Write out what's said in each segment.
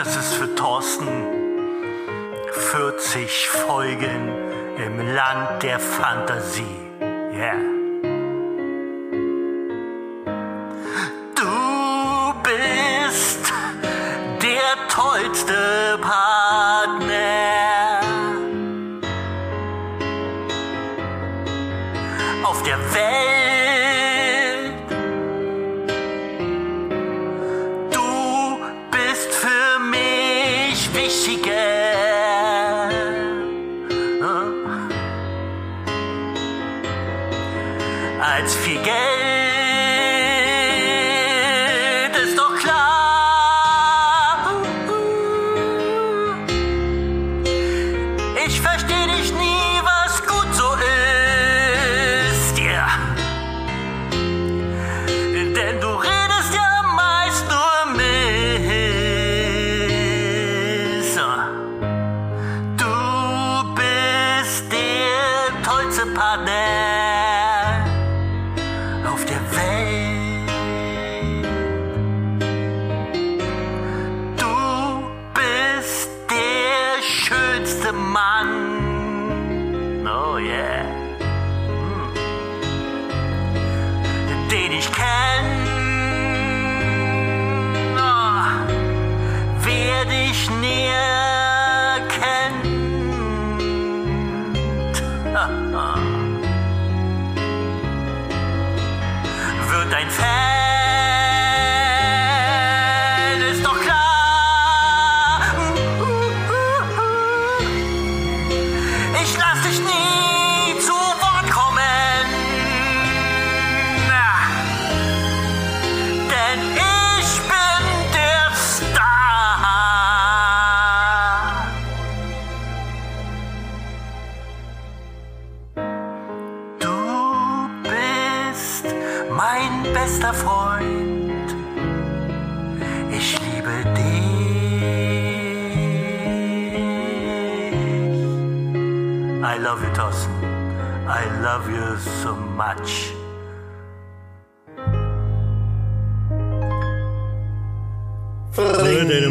es ist für Thorsten 40 Folgen im Land der Fantasie. Yeah.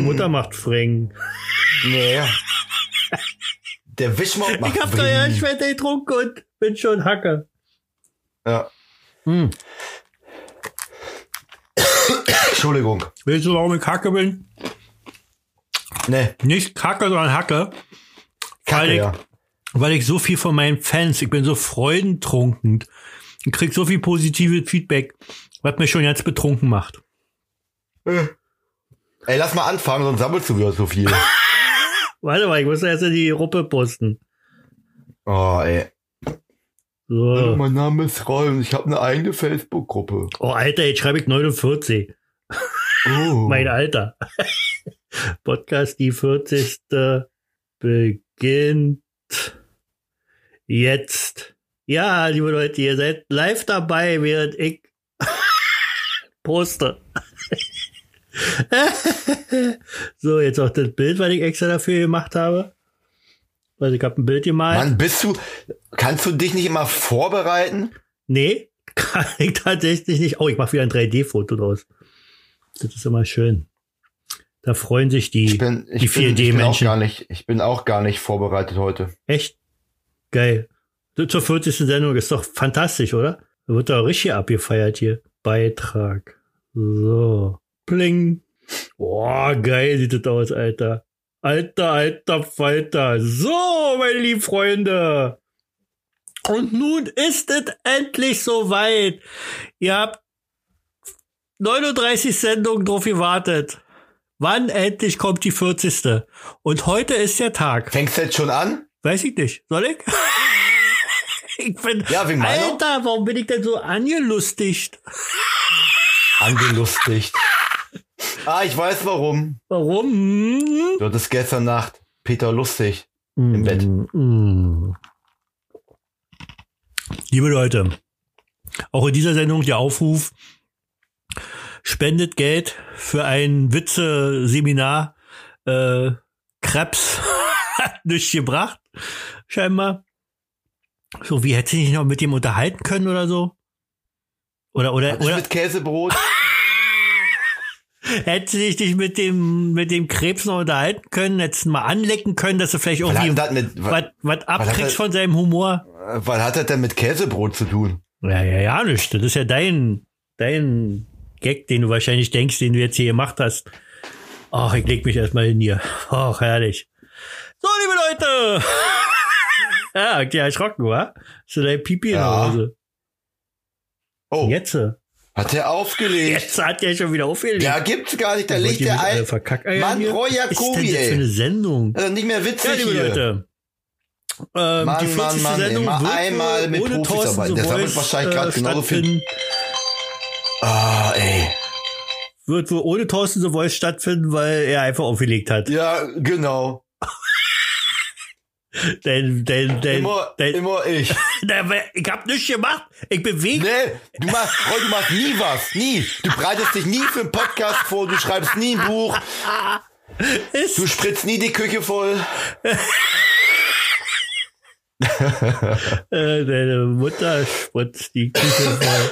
Mutter macht Freng. Nee. Der Wischmopp macht Ich hab da ja. Schwette getrunken und bin schon Hacke. Ja. Hm. Entschuldigung. Weißt du, warum ich Hacke bin? Nee, Nicht Kacke, sondern Hacke. Kacke, Weil ich, ja. weil ich so viel von meinen Fans, ich bin so freudentrunken und krieg so viel positives Feedback, was mich schon jetzt betrunken macht. Ey, lass mal anfangen, sonst sammelst du wieder so viel. Warte mal, ich muss erst in die Gruppe posten. Oh, ey. So. Mein Name ist Rolf, ich habe eine eigene Facebook-Gruppe. Oh, Alter, jetzt schreibe ich 49. Oh. Mein Alter. Podcast, die 40. beginnt jetzt. Ja, liebe Leute, ihr seid live dabei, während ich poste. so, jetzt auch das Bild, was ich extra dafür gemacht habe. Also ich habe ein Bild gemalt. Mann, bist du, kannst du dich nicht immer vorbereiten? Nee, kann ich tatsächlich nicht. Oh, ich mache wieder ein 3D-Foto draus. Das ist immer schön. Da freuen sich die, Ich bin, ich die bin, ich bin auch 4D-Menschen. gar nicht, ich bin auch gar nicht vorbereitet heute. Echt geil. Zur 40. Sendung ist doch fantastisch, oder? Da wird doch richtig abgefeiert hier. Beitrag. So. Pling. Boah, geil sieht das aus, Alter. Alter, alter Falter. So, meine lieben Freunde. Und nun ist es endlich soweit. Ihr habt 39 Sendungen drauf gewartet. Wann endlich kommt die 40. Und heute ist der Tag. Fängst du jetzt schon an? Weiß ich nicht. Soll ich? ich bin. Ja, wegen meiner? Alter, warum bin ich denn so angelustigt? Angelustigt. Ah, ich weiß warum. Warum? Du hattest gestern Nacht Peter lustig im Bett. Mm. Liebe Leute, auch in dieser Sendung der Aufruf, spendet Geld für ein Witze-Seminar. Äh, Krebs hat nichts gebracht, scheinbar. So, wie hätte ich mich noch mit dem unterhalten können oder so? Oder, oder, oder, mit Käsebrot? Hättest du dich mit dem, mit dem Krebs noch unterhalten können, hättest du mal anlecken können, dass du vielleicht irgendwie was, was, abkriegst von seinem Humor. was hat das denn mit Käsebrot zu tun? Ja, ja, ja, nicht. Das ist ja dein, dein Gag, den du wahrscheinlich denkst, den du jetzt hier gemacht hast. Ach, ich leg mich erstmal hin hier. Ach, herrlich. So, liebe Leute. ja, ja, erschrocken, wa? Ist dein Pipi Ja. nach Hause. Oh, Jetzt, äh, hat der aufgelegt? jetzt hat der schon wieder aufgelegt. Ja, gibt's gar nicht, da legt alle ein. Mann? Roy Was ist denn Jacobi, das für eine Sendung? Ist nicht mehr witzig Ja, liebe hier. Leute. Ähm, Mann, die Mann, 40. Mann, Sendung immer wird einmal mit ohne Profis Thorsten arbeiten. Das wird wahrscheinlich gerade äh, genauso viel-. Ah, ey. Wird wohl ohne Thorsten The Voice stattfinden, weil er einfach aufgelegt hat. Ja, genau. Denn, denn, denn, Immer, denn, immer ich. Ich hab nichts gemacht. Ich bewege. Nee, du machst, Roy, du machst nie was. Nie. Du bereitest dich nie für einen Podcast vor, du schreibst nie ein Buch, Ist, du spritzt nie die Küche voll. äh, deine Mutter spritzt die Küche voll.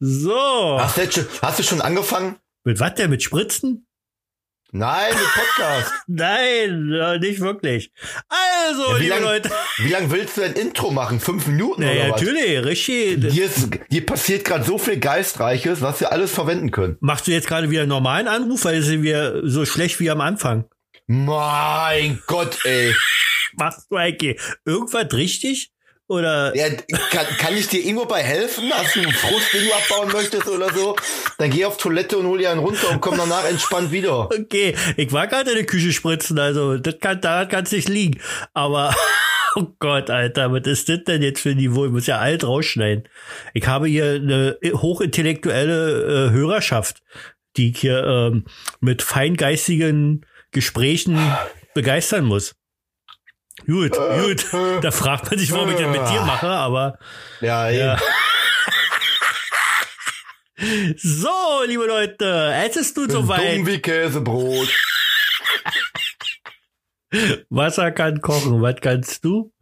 So. Hast du, schon, hast du schon angefangen? Mit was denn? Mit Spritzen? Nein, mit Podcast. Nein, ja, nicht wirklich. Also, Ja, wie liebe lang- Leute. Wie lange willst du ein Intro machen? Fünf Minuten Naja, oder was? natürlich, richtig. Hier, ist, hier passiert gerade so viel Geistreiches, was wir alles verwenden können. Machst du jetzt gerade wieder einen normalen Anruf, weil sind wir so schlecht wie am Anfang? Mein Gott, ey. Machst du eigentlich irgendwas richtig? Oder Ja, kann, kann ich dir irgendwo bei helfen? Hast du einen Frust, den du abbauen möchtest oder so? Dann geh auf Toilette und hol dir einen runter und komm danach entspannt wieder. okay, ich war gerade in der Küche spritzen, also das kann daran kann es nicht liegen. Aber oh Gott, Alter, was ist das denn jetzt für ein Niveau? Ich muss ja alt rausschneiden. Ich habe hier eine hochintellektuelle äh, Hörerschaft, die ich hier ähm, mit feingeistigen Gesprächen begeistern muss. Gut, gut. Da fragt man sich, warum ich das mit dir mache, aber Ja, Ja. so, liebe Leute, es ist nun Dumm soweit. wie Käsebrot. Wasser kann kochen. Was kannst du?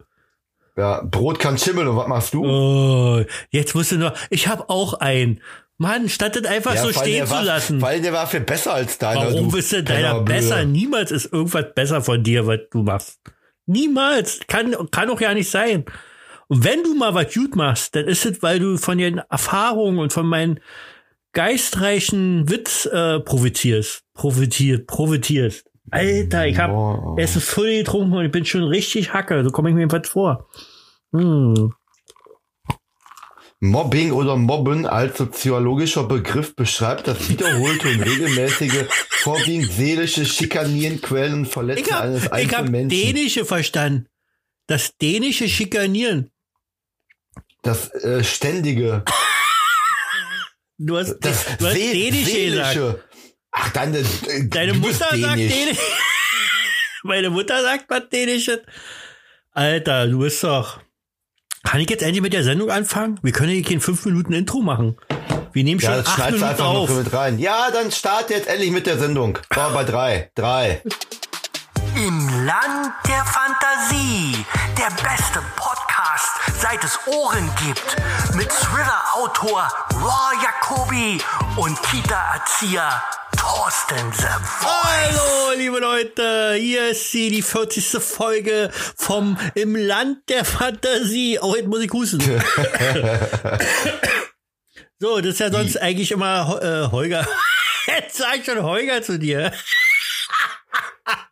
Ja, Brot kann schimmeln und was machst du? Oh, jetzt musst du noch. Ich habe auch einen. Mann, statt das einfach ja, so stehen zu war, lassen. Allem der war viel besser als deiner. Warum du bist du deiner besser? Niemals ist irgendwas besser von dir, was du machst. Niemals. Kann, kann doch ja nicht sein. Und wenn du mal was gut machst, dann ist es, weil du von den Erfahrungen und von meinen geistreichen Witz äh, profitierst. Profitiert, profitierst. Alter, ich hab Boah. Essen voll getrunken und ich bin schon richtig hacke. So komme ich mir jedenfalls vor. Hm. Mobbing oder Mobben als soziologischer Begriff beschreibt das wiederholte und regelmäßige, vorwiegend seelische Schikanieren, Quellen und Verletzen Ich hab, eines ich einzelnen Menschen. dänische verstanden. Das dänische Schikanieren. Das äh, ständige, Du hast, das du hast See- dänische gesagt. Ach, deine, äh, Deine Mutter bist sagt dänisch. dänisch. Meine Mutter sagt was dänisches. Alter, du bist doch. Kann ich jetzt endlich mit der Sendung anfangen? Wir können hier kein 5 Minuten Intro machen. Wir nehmen schon Ja, das 8 schneidest du Minuten einfach auf. so mit rein. Ja, dann start jetzt endlich mit der Sendung. War bei drei. Drei. Im Land der Fantasie. Der beste Podcast, seit es Ohren gibt. Mit Thriller-Autor Raw Jacobi und Kita-Erzieher Thorsten The Voice. Hallo, liebe Leute, hier ist sie, die 40. Folge vom Im Land der Fantasie. Oh, jetzt muss ich husten. so, das ist ja sonst eigentlich immer äh, Holger. Jetzt sag ich schon Holger zu dir.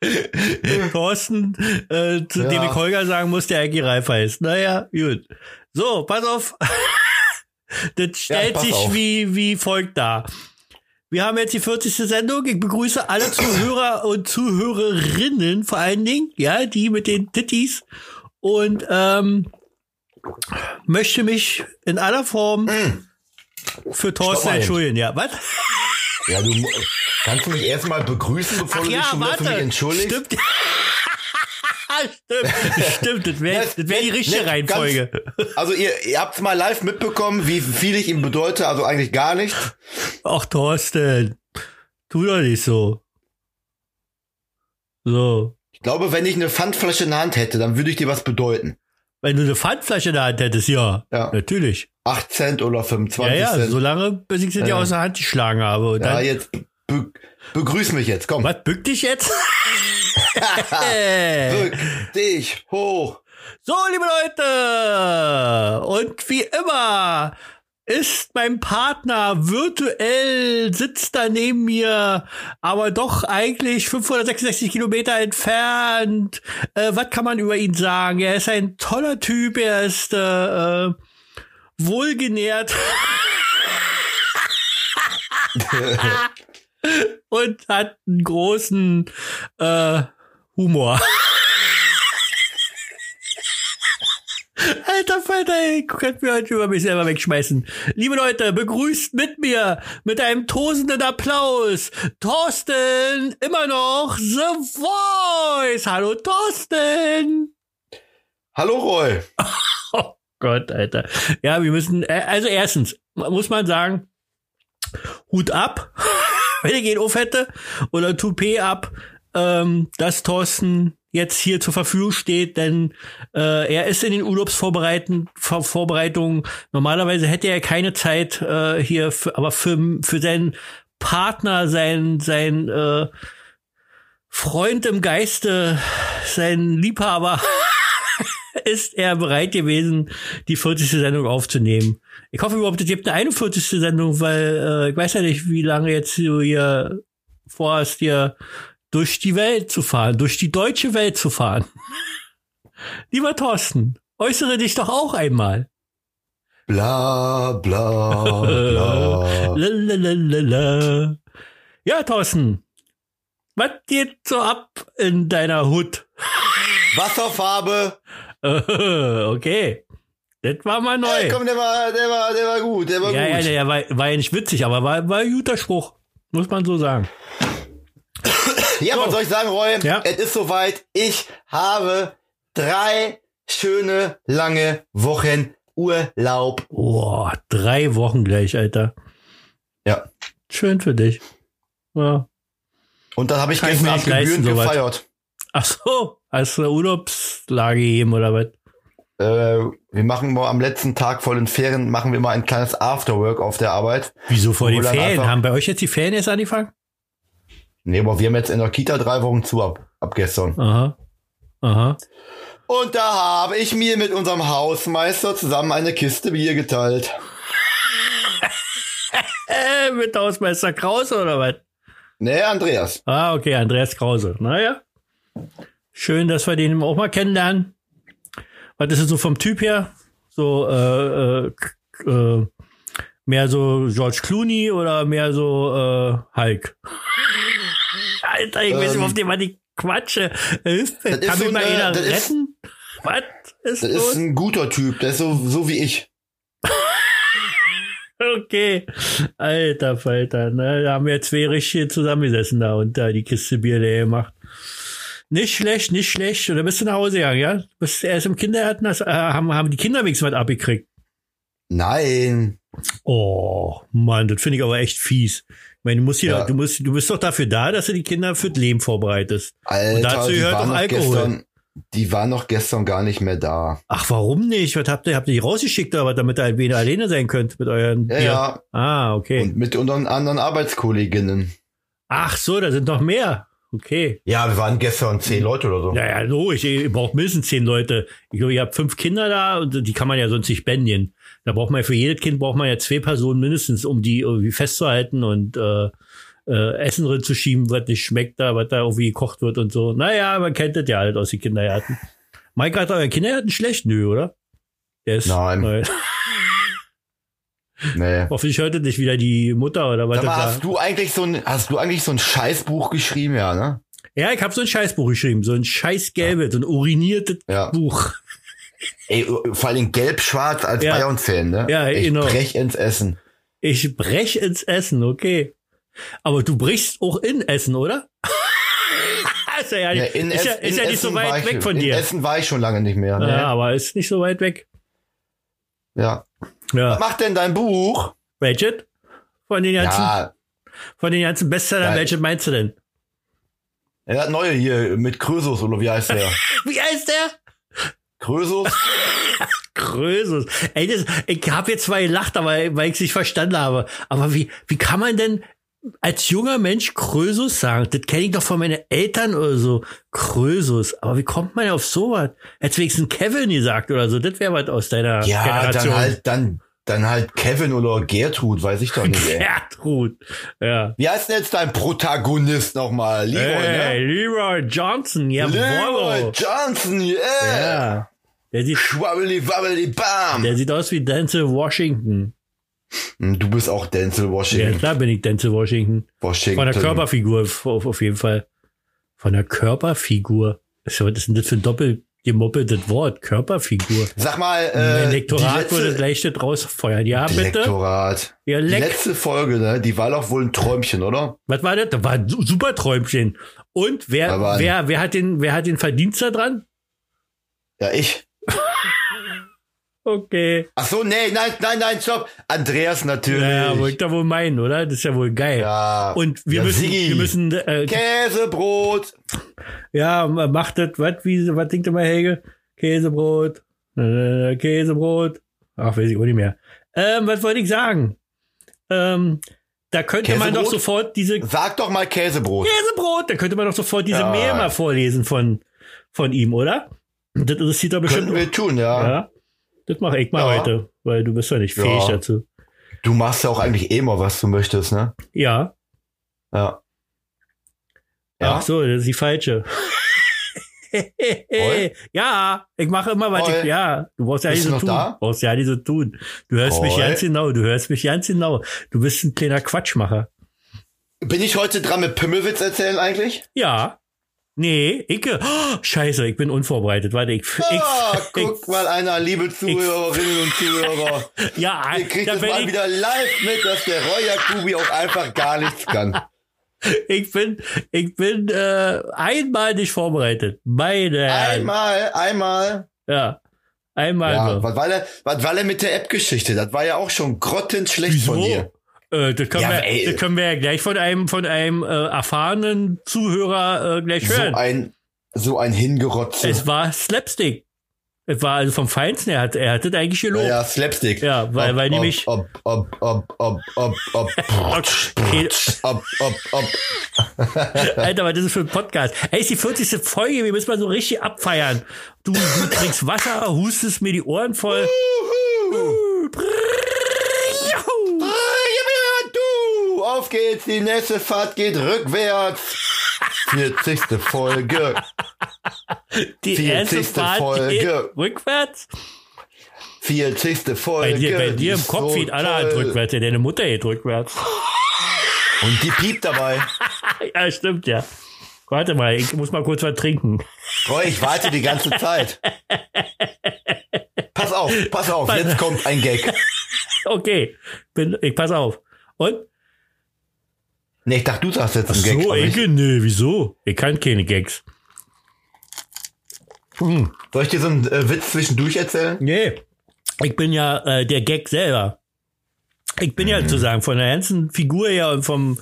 Thorsten, äh, zu dem Ja. ich Holger sagen muss, der eigentlich Ralf heißt. Naja, gut. So, pass auf. das stellt pass sich auf. wie, wie folgt dar. Wir haben jetzt die 40. Sendung. Ich begrüße alle Zuhörer und Zuhörerinnen vor allen Dingen, ja, die mit den Titties. Und ähm, möchte mich in aller Form für Thorsten Mm. Mal eben. entschuldigen. Ja, was? Ja, du kannst du mich erstmal begrüßen, bevor Ach du dich ja, schon wieder für mich warte. entschuldigst? Stimmt. Stimmt, stimmt, das wäre das wär die richtige Reihenfolge. Ganz, also ihr, ihr habt's mal live mitbekommen, wie viel ich ihm bedeute, also eigentlich gar nicht. Ach, Thorsten, tu doch nicht so. So. Ich glaube, wenn ich eine Pfandflasche in der Hand hätte, dann würde ich dir was bedeuten. Wenn du eine Pfandflasche in der Hand hättest, ja. Ja. Natürlich. 8 Cent oder 25 Ja, ja, Cent. solange bis ich sie dir Ja. aus der Hand geschlagen habe. Und ja, jetzt Be begrüß mich jetzt, komm. Was bück dich jetzt? Bück dich hoch. So, liebe Leute, und wie immer ist mein Partner virtuell, sitzt da neben mir, aber doch eigentlich 566 Kilometer entfernt. Äh, was kann man über ihn sagen? Er ist ein toller Typ, er ist äh, äh, wohlgenährt. und hat einen großen äh, Humor. Alter Falter, ey, könnt mir heute über mich selber wegschmeißen. Liebe Leute, begrüßt mit mir mit einem tosenden Applaus Thorsten, immer noch The Voice. Hallo Thorsten. Hallo Roy. Oh Gott, Alter. Ja, wir müssen, äh, also erstens muss man sagen, Hut ab, wenn ich ihn auf hätte, oder Toupet ab, ähm, dass Thorsten jetzt hier zur Verfügung steht, denn äh, er ist in den Urlaubsvorbereitungen. Vor Vorbereitungen. Normalerweise hätte er keine Zeit äh, hier, für, aber für, für seinen Partner, sein, sein äh, Freund im Geiste, sein Liebhaber, ist er bereit gewesen, die 40. Sendung aufzunehmen. Ich hoffe überhaupt, es gibt eine 41. Sendung, weil äh, ich weiß ja nicht, wie lange jetzt du hier vorhast, hier durch die Welt zu fahren, durch die deutsche Welt zu fahren. Lieber Thorsten, äußere dich doch auch einmal. Bla bla bla. Lalalala. Ja, Thorsten, was geht so ab in deiner Hut? Wasserfarbe. okay. Das war mal neu. Ey, komm, der war, der war, der war gut, der war ja, gut. ja, der war, war ja nicht witzig, aber war, war ein guter Spruch. Muss man so sagen. Ja, So. was soll ich sagen, Roy? Ja. Es ist soweit. Ich habe drei schöne, lange Wochen Urlaub. Boah, drei Wochen gleich, Alter. Ja. Schön für dich. Ja. Und dann habe ich Kann gestern Abend gebührend gefeiert. Ach so, hast du eine Urlaubslage gegeben oder was? Äh, wir machen mal am letzten Tag vor den Ferien, machen wir mal ein kleines Afterwork auf der Arbeit. Wieso vor den Ferien? Haben bei euch jetzt die Ferien erst angefangen? Nee, aber wir haben jetzt in der Kita drei Wochen zu ab, ab gestern. Aha. Aha. Und da habe ich mir mit unserem Hausmeister zusammen eine Kiste Bier geteilt. Mit Hausmeister Krause oder was? Nee, Andreas. Ah, okay, Andreas Krause. Naja. Schön, dass wir den auch mal kennenlernen. Was ist es so vom Typ her? So, äh, äh, äh, mehr so George Clooney oder mehr so äh, Hulk? Alter, ich weiß nicht, auf den man die Quatsche. Hilfe, das ist kann so mich mal eine- einer das ist- retten? Was ist Das los? ist ein guter Typ, der ist so, so wie ich. Okay. Alter Falter, ne? Da haben wir zwei richtige zusammengesessen da und da die Kiste Bier leer gemacht. Nicht schlecht, nicht schlecht. Oder bist du nach Hause gegangen, ja? Bist erst im Kindergarten, hast, äh, haben, haben die Kinder wenigstens was abgekriegt. Nein. Oh, Mann, das finde ich aber echt fies. Ich meine, du musst hier, Ja. du musst, du bist doch dafür da, dass du die Kinder fürs Leben vorbereitest. Alter, dazu die gehört auch Alkohol. Gestern, die waren noch gestern gar nicht mehr da. Ach, warum nicht? Was habt ihr, habt ihr die rausgeschickt oder was, damit ihr ein wenig alleine sein könnt mit euren Ja, Bier? ja. Ah, okay. Und mit unseren anderen Arbeitskolleginnen. Ach so, da sind noch mehr. Okay. Ja, wir waren gestern zehn Leute oder so. Ja, ja, logisch. Ihr braucht mindestens zehn Leute. Ich glaube, ihr habt fünf Kinder da und die kann man ja sonst nicht bändigen. Da braucht man ja für jedes Kind braucht man ja zwei Personen mindestens, um die irgendwie festzuhalten und äh, äh, Essen drin zu schieben, was nicht schmeckt da, was da irgendwie gekocht wird und so. Naja, man kennt das ja halt aus den Kindergärten. Mike hat euer Kindergarten schlecht? Nö, oder? Der ist, Nein. Nee. Hoffentlich hört das nicht wieder die Mutter oder was mal, hast du eigentlich so ein, hast du eigentlich so ein Scheißbuch geschrieben, ja, ne? Ja, ich habe so ein Scheißbuch geschrieben, so ein scheiß gelbes, so ein uriniertes Ja. Buch. Ey, vor allem gelb-schwarz als Ja. Bayern-Fan, ne? Ja, ich genau. brech ins Essen. Ich brech ins Essen, okay. Aber du brichst auch in Essen, oder? ist ja, ja, Ja, nicht- in ist ja, ist in ja nicht so Essen weit ich- weg von in dir. Essen war ich schon lange nicht mehr. Ja, Ne? aber ist nicht so weit weg. Ja. Was Ja. macht denn dein Buch? Welches? Von den ganzen, Ja, von den ganzen Bestsellern, Ja. welches meinst du denn? er hat neue hier mit Krösus, oder wie heißt der? Wie heißt der? Krösus? Krösus. Ey, das, ich habe jetzt zwar gelacht, aber weil ich es nicht verstanden habe. Aber wie, wie kann man denn als junger Mensch Krösus sagen. Das kenne ich doch von meinen Eltern oder so. Krösus. Aber wie kommt man auf sowas? Hättest wenigstens Kevin gesagt oder so. Das wäre was aus deiner Ja, Generation. dann halt, dann, dann halt Kevin oder Gertrud, weiß ich doch nicht, ey. Gertrud. Ja. Wie heißt denn jetzt dein Protagonist nochmal? Leroy, Hey, ne? Leroy Johnson, Leroy jawohl. Johnson, yeah. Ja. Der sieht, Schwabbeli, wabbeli, bam. der sieht aus wie Denzel Washington. Hm, Du bist auch Denzel Ja, Washington. klar bin ich Denzel Washington. Washington. Von der Körperfigur auf, auf, jeden Fall. Von der Körperfigur. Was ist denn das für ein doppel gemoppeltes Wort? Körperfigur. Sag mal, äh, die Lektorat würde letzte, gleich das rausfeuern. Ja, bitte? Lektorat. Ja, Die leck. letzte Folge, ne, die war doch wohl ein Träumchen, oder? Was war das? Das war ein su- super Träumchen. Und wer, wer, wer hat den, wer hat den Verdienst da dran? Ja, ich. Okay. Ach so, nee, nein, nein, nein, stopp. Andreas natürlich. Ja, wollte ich da wohl meinen, oder? Das ist ja wohl geil. Ja. Und wir Ja, müssen, Siggi. wir müssen, äh, Käsebrot. ja, macht das, was, wie, was denkt ihr mal, Helge? Käsebrot, äh, Käsebrot. Ach, weiß ich auch nicht mehr. Ähm, was wollte ich sagen? Ähm, da könnte man doch Käsebrot? sofort diese Sag doch mal Käsebrot. Käsebrot, da könnte man doch sofort diese Ja. Mail mal vorlesen von, von ihm, oder? Das interessiert doch bestimmt. Könnten wir tun, ja. ja. Das mache ich mal Ja. heute, weil du bist ja nicht fähig Ja. dazu. Du machst ja auch eigentlich eh mal, was du möchtest, ne? Ja. Ja. Ja. Ach so, das ist die falsche. Ja, ich mache immer, was Roy? ich, ja, du brauchst ja nicht so tun. da? Du brauchst ja nicht so tun. Du hörst mich Roy? ganz genau, du hörst mich ganz genau. Du bist ein kleiner Quatschmacher. Bin ich heute dran mit Pimmelwitz erzählen eigentlich? Ja. Nee, Icke. Oh, scheiße, ich bin unvorbereitet. Warte, ich, ich, Ah, ich, guck mal einer, liebe Zuhörerinnen und Zuhörer. ja, Ihr kriegt da es mal ich, wieder live mit, dass der Roy Jacobi auch einfach gar nichts kann. ich bin, ich bin äh, einmal nicht vorbereitet. Meine. Einmal, einmal. Ja. Einmal Ja, nur. was war denn, was war denn mit der App-Geschichte? Das war ja auch schon grottenschlecht von dir. Äh, das, können Ja, wir, ey. das können wir ja gleich von einem, von einem äh, erfahrenen Zuhörer äh, gleich So hören. ein, so ein Hingerotze. es war Slapstick. Es war also vom Feinsten. Er hat, er hat das eigentlich gelobt. ja, Slapstick. Ja, weil- weil nämlich- Ob, ob, ob, ob, ob, ob, ob, ob, ob. Alter, was ist das für ein Podcast? Ey, ist die 40. Folge. Wir müssen mal so richtig abfeiern. Du, du trinkst Wasser, hustest mir die Ohren voll. Du, auf geht's, die nächste Fahrt geht rückwärts. 40. Folge. Die 40. erste Fahrt Folge. geht rückwärts. 40. Bei Folge. dir, bei dir im Kopf so geht alle Hand toll. rückwärts. Ja, deine Mutter geht rückwärts. Und die piept dabei. Ja, stimmt, ja. Warte mal, ich muss mal kurz was trinken. Roy, ich warte die ganze Zeit. Pass auf, pass auf, jetzt kommt ein Gag. Okay, bin, ich pass auf. Und? Nee, ich dachte, du sagst jetzt einen Gag. so, ich- Ecke, nee, wieso? Ich kann keine Gags. Hm. Soll ich dir so einen äh, Witz zwischendurch erzählen? Nee, ich bin ja äh, der Gag selber. Ich bin ja zu sagen, von der ganzen Figur her und vom,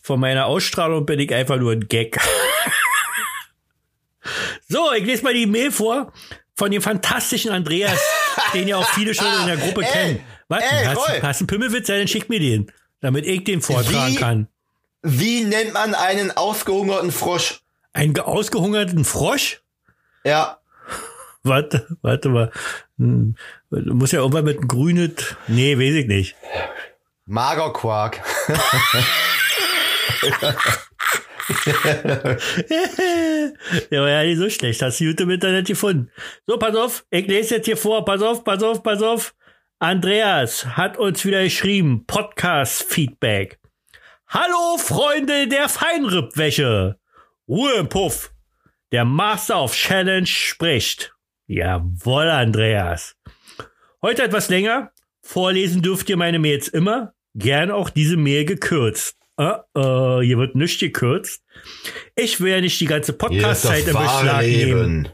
von meiner Ausstrahlung bin ich einfach nur ein Gag. so, ich lese mal die Mail vor von dem fantastischen Andreas, den ja auch viele schon in der Gruppe Ey, kennen. Was? ey, hast, Roy. hast einen Pimmelwitz? Ja, dann schick mir den, damit ich den vortragen Wie? kann. Wie nennt man einen ausgehungerten Frosch? Einen ge- ausgehungerten Frosch? Ja, Warte, warte mal. Hm, Du musst ja irgendwann mit einem grünet. Nee, weiß ich nicht. Magerquark. Der war ja nicht so schlecht. Hast du gut im Internet gefunden. So, pass auf. Ich lese jetzt hier vor. Pass auf, pass auf, pass auf. Andreas hat uns wieder geschrieben. Podcast-Feedback. Hallo, Freunde der Feinrippwäsche. Ruhe im Puff. Der Master of Challenge spricht. Jawohl, Andreas. Heute etwas länger. Vorlesen dürft ihr meine Mails immer. Gern auch diese Mail gekürzt. Uh, uh, hier wird nichts gekürzt. Ich will ja nicht die ganze Podcast-Zeit wahre Beschlag nehmen.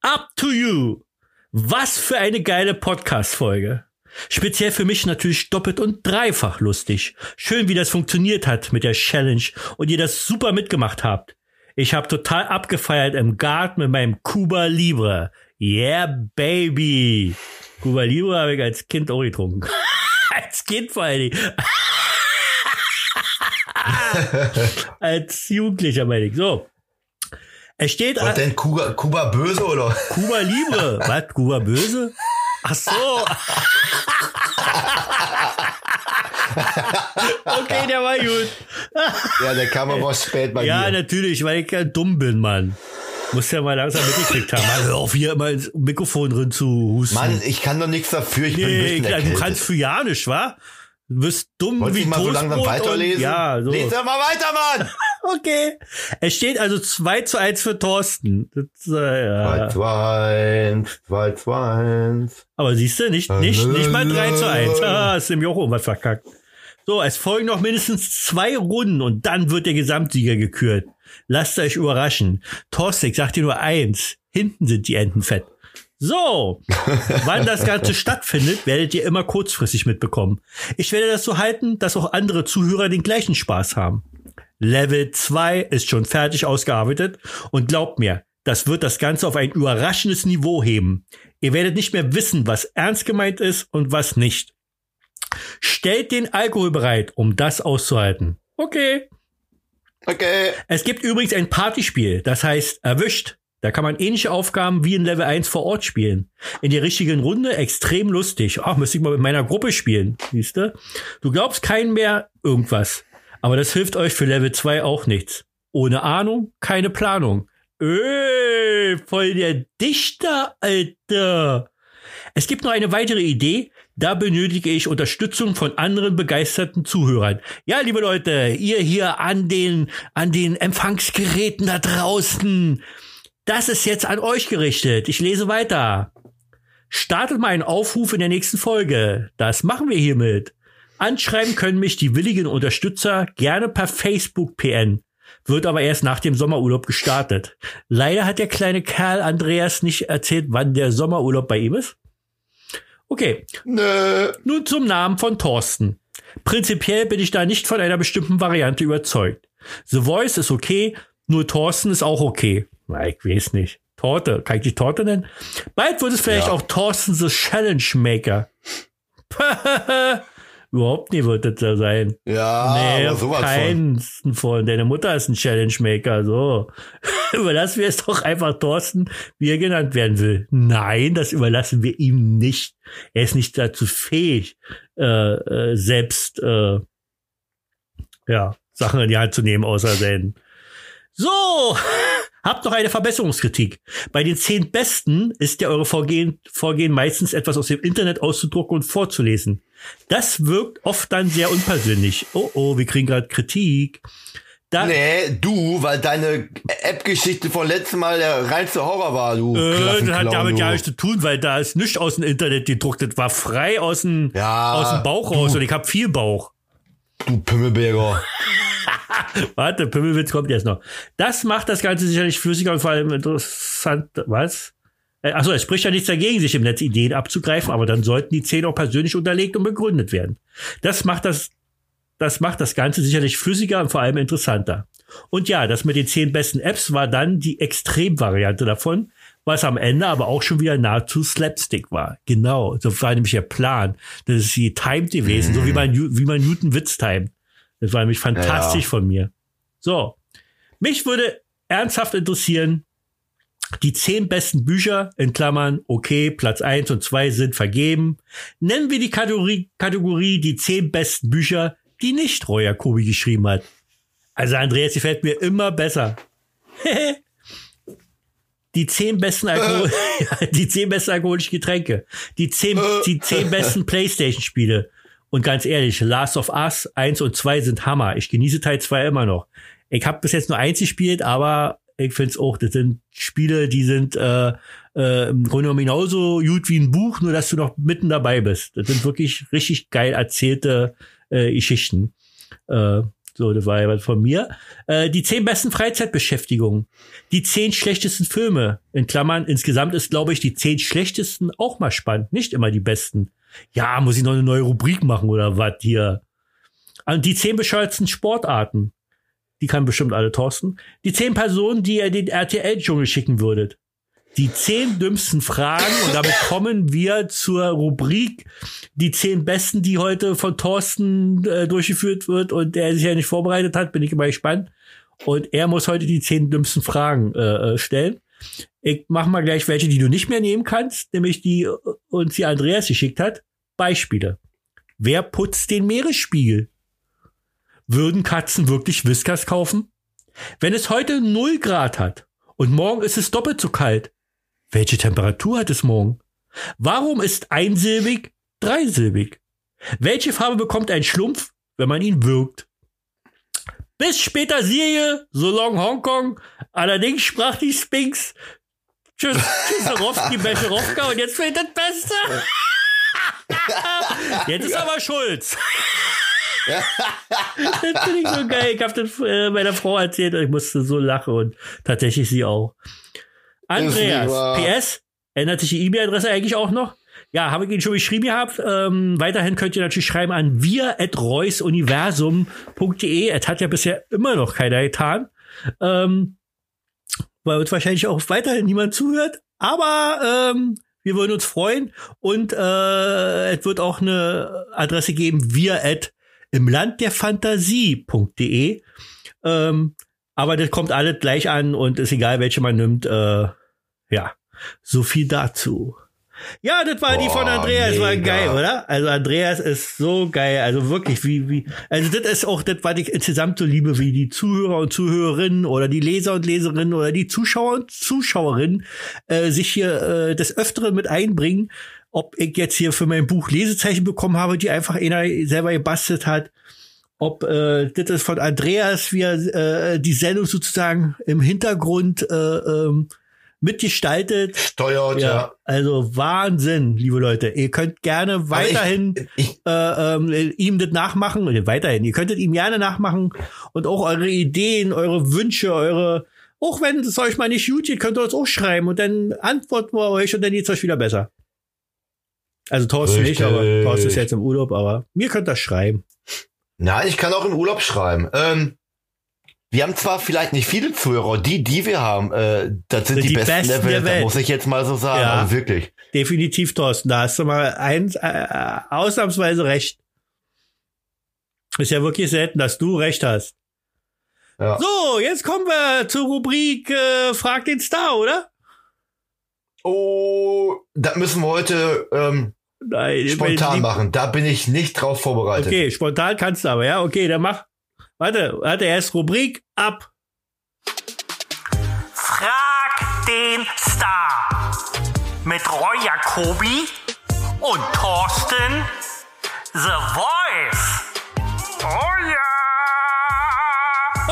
Up to you. Was für eine geile Podcast-Folge. Speziell für mich natürlich doppelt und dreifach lustig. Schön, wie das funktioniert hat mit der Challenge und ihr das super mitgemacht habt. Ich habe total abgefeiert im Garten mit meinem Cuba Libre. Yeah, baby. Cuba Libre habe ich als Kind auch getrunken. als Kind vor allen Dingen. Als Jugendlicher meine ich. So. Es steht Und denn Kuba, Kuba böse oder? Kuba Libre. Was? Kuba böse? Ach so. okay, der war gut. Ja, der kam aber spät bei Ja, dir. natürlich, weil ich ja dumm bin, Mann. Muss ja mal langsam mitgekriegt haben. Mann, hör auf, hier immer ins Mikrofon drin zu husten. Mann, ich kann doch nichts dafür. Ich bin ein nee, bisschen klar, du kannst für ja nicht, wa? Du bist dumm Wolltest wie du mal so langsam weiterlesen? Und, ja, so. Lies doch mal weiter, Mann! Okay. Es steht also 2 zu 1 für Thorsten. Das, äh, 2, ja. 2, 1, 2, 2, 1. Aber siehst du, nicht, nicht, nicht mal 3 zu 1. Ah, ist dem Jocho was verkackt. So, es folgen noch mindestens zwei Runden und dann wird der Gesamtsieger gekürt. Lasst euch überraschen. Thorsten, ich sag dir nur eins. Hinten sind die Enten fett. So, wann das Ganze stattfindet, werdet ihr immer kurzfristig mitbekommen. Ich werde das so halten, dass auch andere Zuhörer den gleichen Spaß haben. Level 2 ist schon fertig ausgearbeitet und glaubt mir, das wird das Ganze auf ein überraschendes Niveau heben. Ihr werdet nicht mehr wissen, was ernst gemeint ist und was nicht. Stellt den Alkohol bereit, um das auszuhalten. Okay. Okay. Es gibt übrigens ein Partyspiel, das heißt Erwischt. Da kann man ähnliche Aufgaben wie in Level 1 vor Ort spielen. In der richtigen Runde extrem lustig. Ach, müsste ich mal mit meiner Gruppe spielen, siehst du? Du glaubst keinen mehr irgendwas. Aber das hilft euch für Level 2 auch nichts. Ohne Ahnung, keine Planung. Öh, voll der Dichter, Alter. Es gibt noch eine weitere Idee. Da benötige ich Unterstützung von anderen begeisterten Zuhörern. Ja, liebe Leute, ihr hier an den, an den Empfangsgeräten da draußen. Das ist jetzt an euch gerichtet. Ich lese weiter. Startet mal einen Aufruf in der nächsten Folge. Das machen wir hiermit. Anschreiben können mich die willigen Unterstützer gerne per Facebook PN. Wird aber erst nach dem Sommerurlaub gestartet. Leider hat der kleine Kerl Andreas nicht erzählt, wann der Sommerurlaub bei ihm ist. Okay, Nö. nun zum Namen von Thorsten. Prinzipiell bin ich da nicht von einer bestimmten Variante überzeugt. The Voice ist okay, nur Thorsten ist auch okay. Na, ich weiß nicht. Torte, kann ich die Torte nennen? Bald wird es vielleicht Ja. auch Thorsten the Challenge Maker. Überhaupt nie wird das da sein. Ja, nee, aber sowas von. keinen von. Deine Mutter ist ein Challenge Maker, so. Überlassen wir es doch einfach Thorsten, wie er genannt werden will. Nein, das überlassen wir ihm nicht. Er ist nicht dazu fähig, äh, äh, selbst äh, ja, Sachen in die Hand zu nehmen, außer seinen. So, habt noch eine Verbesserungskritik. Bei den zehn Besten ist ja eure Vorgehen, Vorgehen meistens etwas aus dem Internet auszudrucken und vorzulesen. Das wirkt oft dann sehr unpersönlich. Oh oh, wir kriegen gerade Kritik. Da, Nee, du, weil deine App-Geschichte von letztem Mal der reinste Horror war, du. äh, das hat damit gar nichts zu tun, weil da ist nichts aus dem Internet gedruckt. Das war frei aus dem, Ja, aus dem Bauch raus und ich habe viel Bauch. Du Pimmelberger. Warte, Pimmelwitz kommt jetzt noch. Das macht das Ganze sicherlich flüssiger und vor allem interessant. Was? Äh, Achso, es spricht ja nichts dagegen, sich im Netz Ideen abzugreifen, aber dann sollten die zehn auch persönlich unterlegt und begründet werden. Das macht das, das macht das Ganze sicherlich flüssiger und vor allem interessanter. Und ja, das mit den zehn besten Apps war dann die Extremvariante davon, was am Ende aber auch schon wieder nahezu Slapstick war. Genau, so war nämlich der Plan. Das ist die timed gewesen, so wie man, New- wie man Newton Witz timet. Das war nämlich fantastisch Ja. von mir. So, mich würde ernsthaft interessieren, die zehn besten Bücher, in Klammern, okay, Platz eins und zwei sind vergeben. Nennen wir die Kategorie, Kategorie die zehn besten Bücher, die nicht Roy Jacobi geschrieben hat. Also Andreas, die fällt mir immer besser. die zehn besten Alkohol, die zehn besten alkoholischen Getränke, die zehn, die zehn besten Playstation-Spiele. Und ganz ehrlich, Last of Us 1 und 2 sind Hammer. Ich genieße Teil 2 immer noch. Ich habe bis jetzt nur eins gespielt, aber ich find's auch, das sind Spiele, die sind äh, äh, im Grunde genommen genauso gut wie ein Buch, nur dass du noch mitten dabei bist. Das sind wirklich richtig geil erzählte äh, Geschichten. Äh, so, das war ja was von mir. Äh, die zehn besten Freizeitbeschäftigungen. Die zehn schlechtesten Filme. In Klammern, insgesamt ist, glaube ich, die zehn schlechtesten auch mal spannend. Nicht immer die besten. Ja, muss ich noch eine neue Rubrik machen oder was hier? Und die zehn bescheuertsten Sportarten. Die kann bestimmt alle Thorsten. Die zehn Personen, die ihr den RTL-Dschungel schicken würdet. die zehn dümmsten Fragen und damit kommen wir zur Rubrik die zehn besten, die heute von Thorsten äh, durchgeführt wird und der sich ja nicht vorbereitet hat, bin ich immer gespannt. Und er muss heute die zehn dümmsten Fragen äh, äh stellen. Ich mach mal gleich welche, die du nicht mehr nehmen kannst, nämlich die äh, uns die Andreas geschickt hat. Beispiele. Wer putzt den Meeresspiegel? Würden Katzen wirklich Whiskers kaufen? Wenn es heute 0 Grad hat und morgen ist es doppelt so kalt, welche Temperatur hat es morgen? Warum ist einsilbig dreisilbig? Welche Farbe bekommt ein Schlumpf, wenn man ihn wirkt? Bis später Serie, so long Hongkong. Allerdings sprach die Sphinx. Tschüss, Tschüsserowski, Becherowka und jetzt fehlt das Beste. Jetzt ist aber Schulz. das finde ich so geil. Ich habe das äh, meiner Frau erzählt und ich musste so lachen und tatsächlich sie auch. Andreas, PS, ändert sich die E-Mail-Adresse eigentlich auch noch? Ja, habe ich Ihnen schon geschrieben gehabt. Ähm, weiterhin könnt ihr natürlich schreiben an wir.reusuniversum.de. Es hat ja bisher immer noch keiner getan. Ähm, weil uns wahrscheinlich auch weiterhin niemand zuhört. Aber ähm, wir würden uns freuen. Und äh, es wird auch eine Adresse geben, wir at im Land der Fantasie.de. Ähm, aber das kommt alles gleich an und ist egal, welche man nimmt. Äh, ja, so viel dazu. Ja, das war Boah, die von Andreas, mega. war geil, oder? Also Andreas ist so geil, also wirklich wie wie also das ist auch das, was ich insgesamt so liebe, wie die Zuhörer und Zuhörerinnen oder die Leser und Leserinnen oder die Zuschauer und Zuschauerinnen äh, sich hier äh, des öfteren mit einbringen, ob ich jetzt hier für mein Buch Lesezeichen bekommen habe, die einfach einer selber gebastelt hat ob äh, das ist von Andreas, wie er äh, die Sendung sozusagen im Hintergrund äh, ähm, mitgestaltet. Steuert, ja. ja. Also Wahnsinn, liebe Leute. Ihr könnt gerne weiterhin ich, ich, äh, ähm, ihm das nachmachen. Weiterhin, ihr könntet ihm gerne nachmachen und auch eure Ideen, eure Wünsche, eure, auch wenn es euch mal nicht gut geht, könnt ihr uns auch schreiben und dann antworten wir euch und dann geht's euch wieder besser. Also Thorsten Richtig. nicht, aber Thorsten ist jetzt im Urlaub, aber mir könnt das schreiben. Nein, ich kann auch im Urlaub schreiben. Ähm, wir haben zwar vielleicht nicht viele Zuhörer, die, die wir haben, äh, das sind die, die besten, besten der, Welt, der Welt, muss ich jetzt mal so sagen, ja, also wirklich. Definitiv, Thorsten, da hast du mal eins, äh, äh, ausnahmsweise recht. Ist ja wirklich selten, dass du recht hast. Ja. So, jetzt kommen wir zur Rubrik äh, Frag den Star, oder? Oh, das müssen wir heute ähm, Nein, spontan machen. Da bin ich nicht drauf vorbereitet. Okay, spontan kannst du aber, ja? Okay, dann mach. Warte, warte, erst Rubrik ab. Frag den Star. Mit Roy Jacobi und Thorsten The Voice. Oh ja!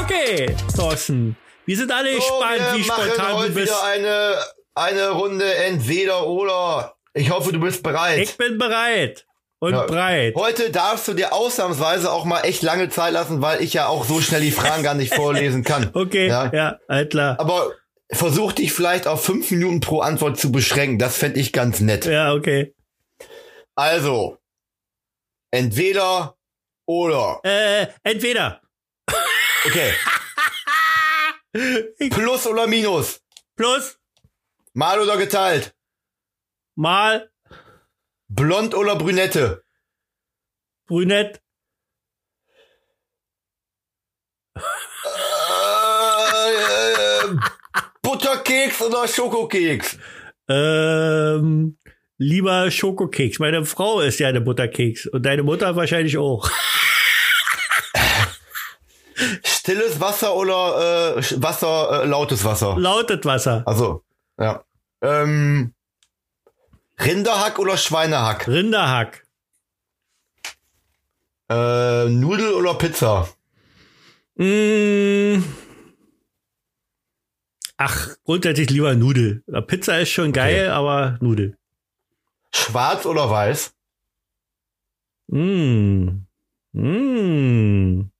Okay, Thorsten. Wir sind alle so, gespannt, wie spontan du bist. Wieder eine, eine Runde entweder oder. Ich hoffe, du bist bereit. Ich bin bereit und ja. breit. Heute darfst du dir ausnahmsweise auch mal echt lange Zeit lassen, weil ich ja auch so schnell die Fragen gar nicht vorlesen kann. Okay, ja, ja all klar. Aber versuch dich vielleicht auf fünf Minuten pro Antwort zu beschränken. Das fände ich ganz nett. Ja, okay. Also, entweder oder. Äh, entweder. Okay. Plus oder Minus? Plus. Mal oder geteilt? Mal. Blond oder Brünette? Brünett. Äh, Butterkeks oder Schokokeks? Ähm, lieber Schokokeks. Meine Frau ist ja eine Butterkeks und deine Mutter wahrscheinlich auch. Stilles Wasser oder äh, Wasser, äh, lautes Wasser? Lautes Wasser. Also, ja. Ähm, Rinderhack oder Schweinehack? Rinderhack. Äh, Nudel oder Pizza? Mm. Ach, grundsätzlich lieber Nudel. Pizza ist schon geil, okay. aber Nudel. Schwarz oder weiß? Mm. Mm.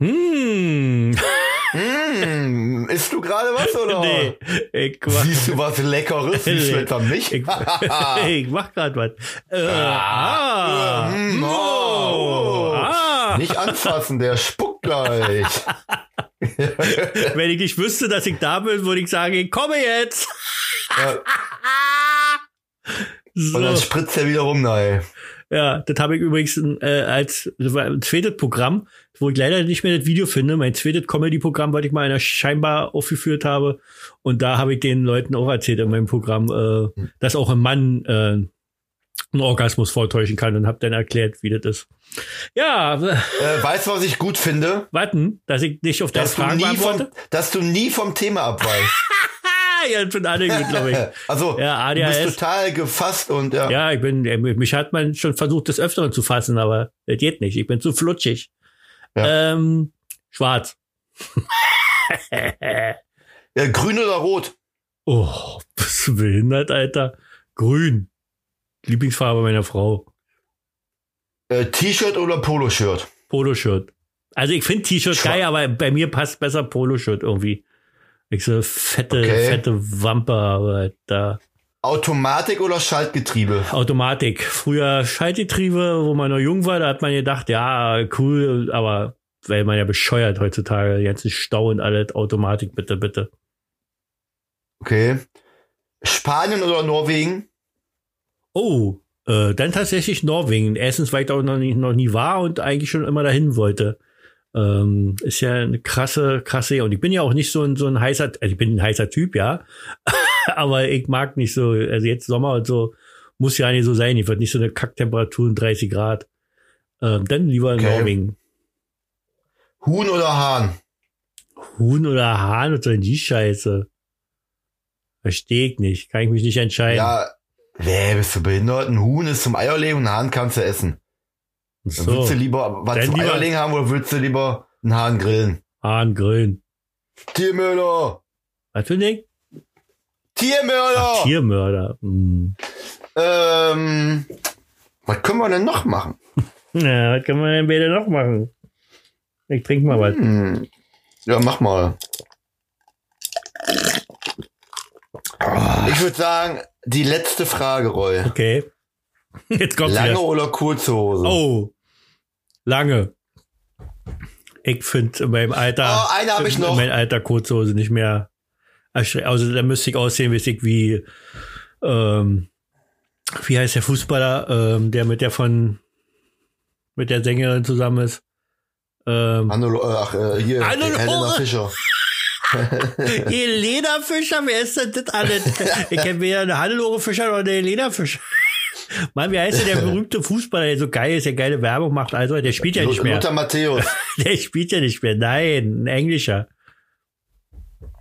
Mm. Mmh, isst du gerade was oder? Nee, ich mach, Siehst du was Leckeres? Siehst du etwa mich? Ich, ich mach grad was. Äh, ah, mm, oh, oh. Ah. Nicht anfassen, der spuckt gleich. Wenn ich nicht wüsste, dass ich da bin, würde ich sagen, ich komme jetzt. Ja. so. Und dann spritzt er wieder rum, nein. Ja, das habe ich übrigens äh, als das ein zweites Programm, wo ich leider nicht mehr das Video finde. Mein zweites Comedy-Programm, was ich mal einer scheinbar aufgeführt habe. Und da habe ich den Leuten auch erzählt in meinem Programm, äh, hm. dass auch ein Mann äh, einen Orgasmus vortäuschen kann und habe dann erklärt, wie das ist. Ja. Äh, weißt du, was ich gut finde? Warten, dass ich nicht auf deine Fragen beantworte? Vom, dass du nie vom Thema abweichst. ja, schon alle gut, glaube ich. Also, ja, ADHS. du bist total gefasst und ja. Ja, ich bin, mich hat man schon versucht, des Öfteren zu fassen, aber das geht nicht. Ich bin zu flutschig. Ja. Ähm, schwarz. ja, grün oder rot? Oh, bist du behindert, Alter? Grün. Lieblingsfarbe meiner Frau. Äh, T-Shirt oder Poloshirt? Poloshirt. Also ich finde T-Shirt geil, aber bei mir passt besser Poloshirt irgendwie. Ich so fette, okay. fette Wampe, aber da. Automatik oder Schaltgetriebe? Automatik. Früher Schaltgetriebe, wo man noch jung war, da hat man gedacht, ja, cool, aber weil man ja bescheuert heutzutage, jetzt ist Stau und alles, Automatik, bitte, bitte. Okay. Spanien oder Norwegen? Oh, äh, dann tatsächlich Norwegen. Erstens, weil ich da auch noch nie, noch nie war und eigentlich schon immer dahin wollte. Ähm, ist ja eine krasse, krasse. Und ich bin ja auch nicht so ein, so ein heißer, also ich bin ein heißer Typ, ja. Aber ich mag nicht so, also jetzt Sommer und so, muss ja nicht so sein. Ich würde nicht so eine Kacktemperatur 30 Grad. Ähm, dann lieber in okay. Norwegen. Huhn oder Hahn? Huhn oder Hahn, was soll denn die Scheiße? Verstehe ich nicht. Kann ich mich nicht entscheiden. Ja, wer bist du behindert? Ein Huhn ist zum Eierlegen und ein Hahn kannst du essen. So. Würdest du lieber was zum Eierlegen haben oder würdest du lieber einen Hahn grillen? Hahn grillen. Tiermörder. Was für ein Ding? Tiermörder. Ach, Tiermörder. Hm. Ähm, was können wir denn noch machen? Ja, was können wir denn bitte noch machen? Ich trinke mal was. Hm. Ja, mach mal. Ich würde sagen, die letzte Frage, Roy. Okay. Jetzt kommt Lange wieder. oder kurze Hose? Oh. Lange. Ich finde in meinem Alter. Oh, eine habe ich noch. In meinem Alter kurze Hose nicht mehr. Also da müsste ich aussehen, wie ich wie, ähm, wie heißt der Fußballer, ähm, der mit der von, mit der Sängerin zusammen ist. Ähm, Annolo, äh, ach, äh, hier, Annolo Helena Fischer. Helena Fischer, wer ist denn das alles? Ich kenne weder eine Hannelore Fischer oder eine Helena Fischer. Mann, wie heißt der, der berühmte Fußballer, der so geil ist, der geile Werbung macht? Also, der spielt ja nicht mehr. Lothar Matthäus. Der spielt ja nicht mehr. Nein, ein Englischer.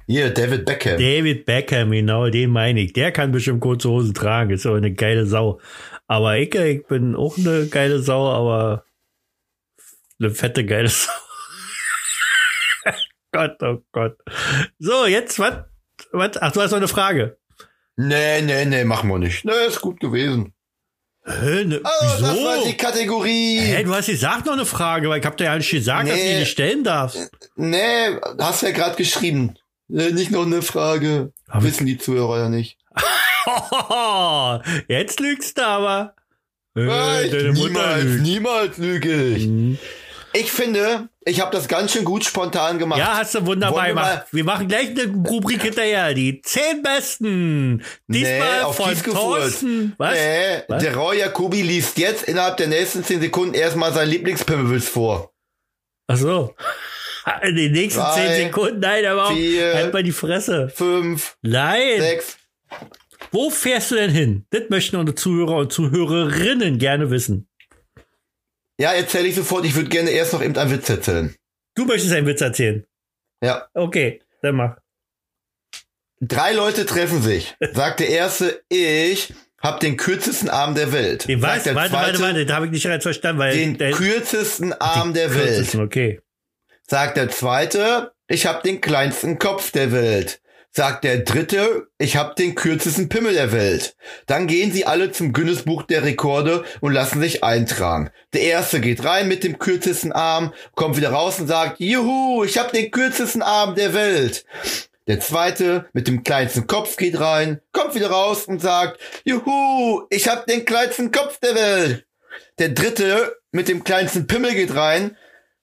Hier, David Beckham. David Beckham, genau, den meine ich. Der kann bestimmt kurze Hosen tragen. Ist aber eine geile Sau. Aber ich, ich bin auch eine geile Sau, aber eine fette geile Sau. Gott, oh Gott. So, jetzt, was? Was? Ach, du hast noch eine Frage. Nee, nee, nee, machen wir nicht. Nee, ist gut gewesen. Hä, ne, oh, wieso? Das war die Kategorie. Hä, du hast gesagt noch eine Frage, weil ich hab dir ja nicht gesagt, nee, dass du die stellen darfst. Nee, hast ja gerade geschrieben. Nicht noch eine Frage. Hab Wissen die Zuhörer ja nicht. Jetzt lügst du aber. Äh, niemals, niemals lüge ich. Mhm. Ich finde, ich habe das ganz schön gut spontan gemacht. Ja, hast du wunderbar gemacht. Wir machen gleich eine Rubrik hinterher. Die zehn besten. Diesmal nee, von Thorsten. Was? Nee, Was? der Roy Jacobi liest jetzt innerhalb der nächsten zehn Sekunden erstmal sein Lieblingspimmelwitz vor. Ach so. In den nächsten Drei, zehn Sekunden? Nein, aber auch. Vier, halt mal die Fresse. Fünf. Nein. Sechs. Wo fährst du denn hin? Das möchten unsere Zuhörer und Zuhörerinnen gerne wissen. Ja, erzähle ich sofort. Ich würde gerne erst noch eben einen Witz erzählen. Du möchtest einen Witz erzählen? Ja. Okay, dann mach. Drei Leute treffen sich. Sagt der erste, ich hab den kürzesten Arm der Welt. Den was? Warte, zweite, warte, warte, da habe ich nicht ganz verstanden, weil den der, kürzesten Arm der kürzesten, Welt. Okay. Sagt der zweite, ich hab den kleinsten Kopf der Welt sagt der Dritte, ich habe den kürzesten Pimmel der Welt. Dann gehen sie alle zum Guinness-Buch der Rekorde und lassen sich eintragen. Der Erste geht rein mit dem kürzesten Arm, kommt wieder raus und sagt, Juhu, ich habe den kürzesten Arm der Welt. Der Zweite mit dem kleinsten Kopf geht rein, kommt wieder raus und sagt, Juhu, ich habe den kleinsten Kopf der Welt. Der Dritte mit dem kleinsten Pimmel geht rein,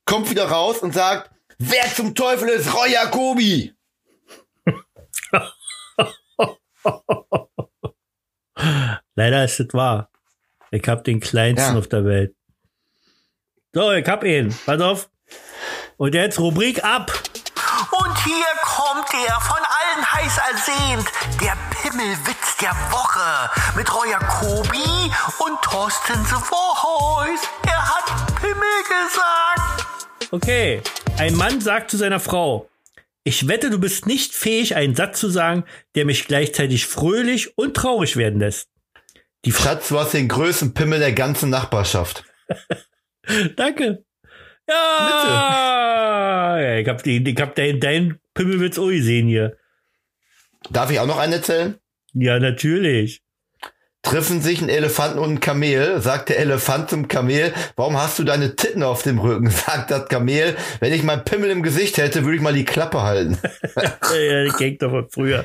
kommt wieder raus und sagt, Wer zum Teufel ist Roy Jacobi? Leider ist es wahr. Ich hab den kleinsten Ja. auf der Welt. So, ich hab ihn. Pass auf. Und jetzt Rubrik ab. Und hier kommt er, von allen heiß ersehnt, der Pimmelwitz der Woche mit Roy Jacobi und Thorsten Sevorheus. Er hat Pimmel gesagt. Okay. Ein Mann sagt zu seiner Frau, ich wette, du bist nicht fähig, einen Satz zu sagen, der mich gleichzeitig fröhlich und traurig werden lässt. Die Schatz, du hast den größten Pimmel der ganzen Nachbarschaft. danke. Ja, ja ich hab, die, ich hab deinen dein Pimmelwitz auch gesehen hier. Darf ich auch noch einen erzählen? Ja, natürlich. Treffen sich ein Elefanten und ein Kamel, sagt der Elefant zum Kamel, warum hast du deine Titten auf dem Rücken? Sagt das Kamel, wenn ich meinen Pimmel im Gesicht hätte, würde ich mal die Klappe halten. ja, die kennt doch von früher.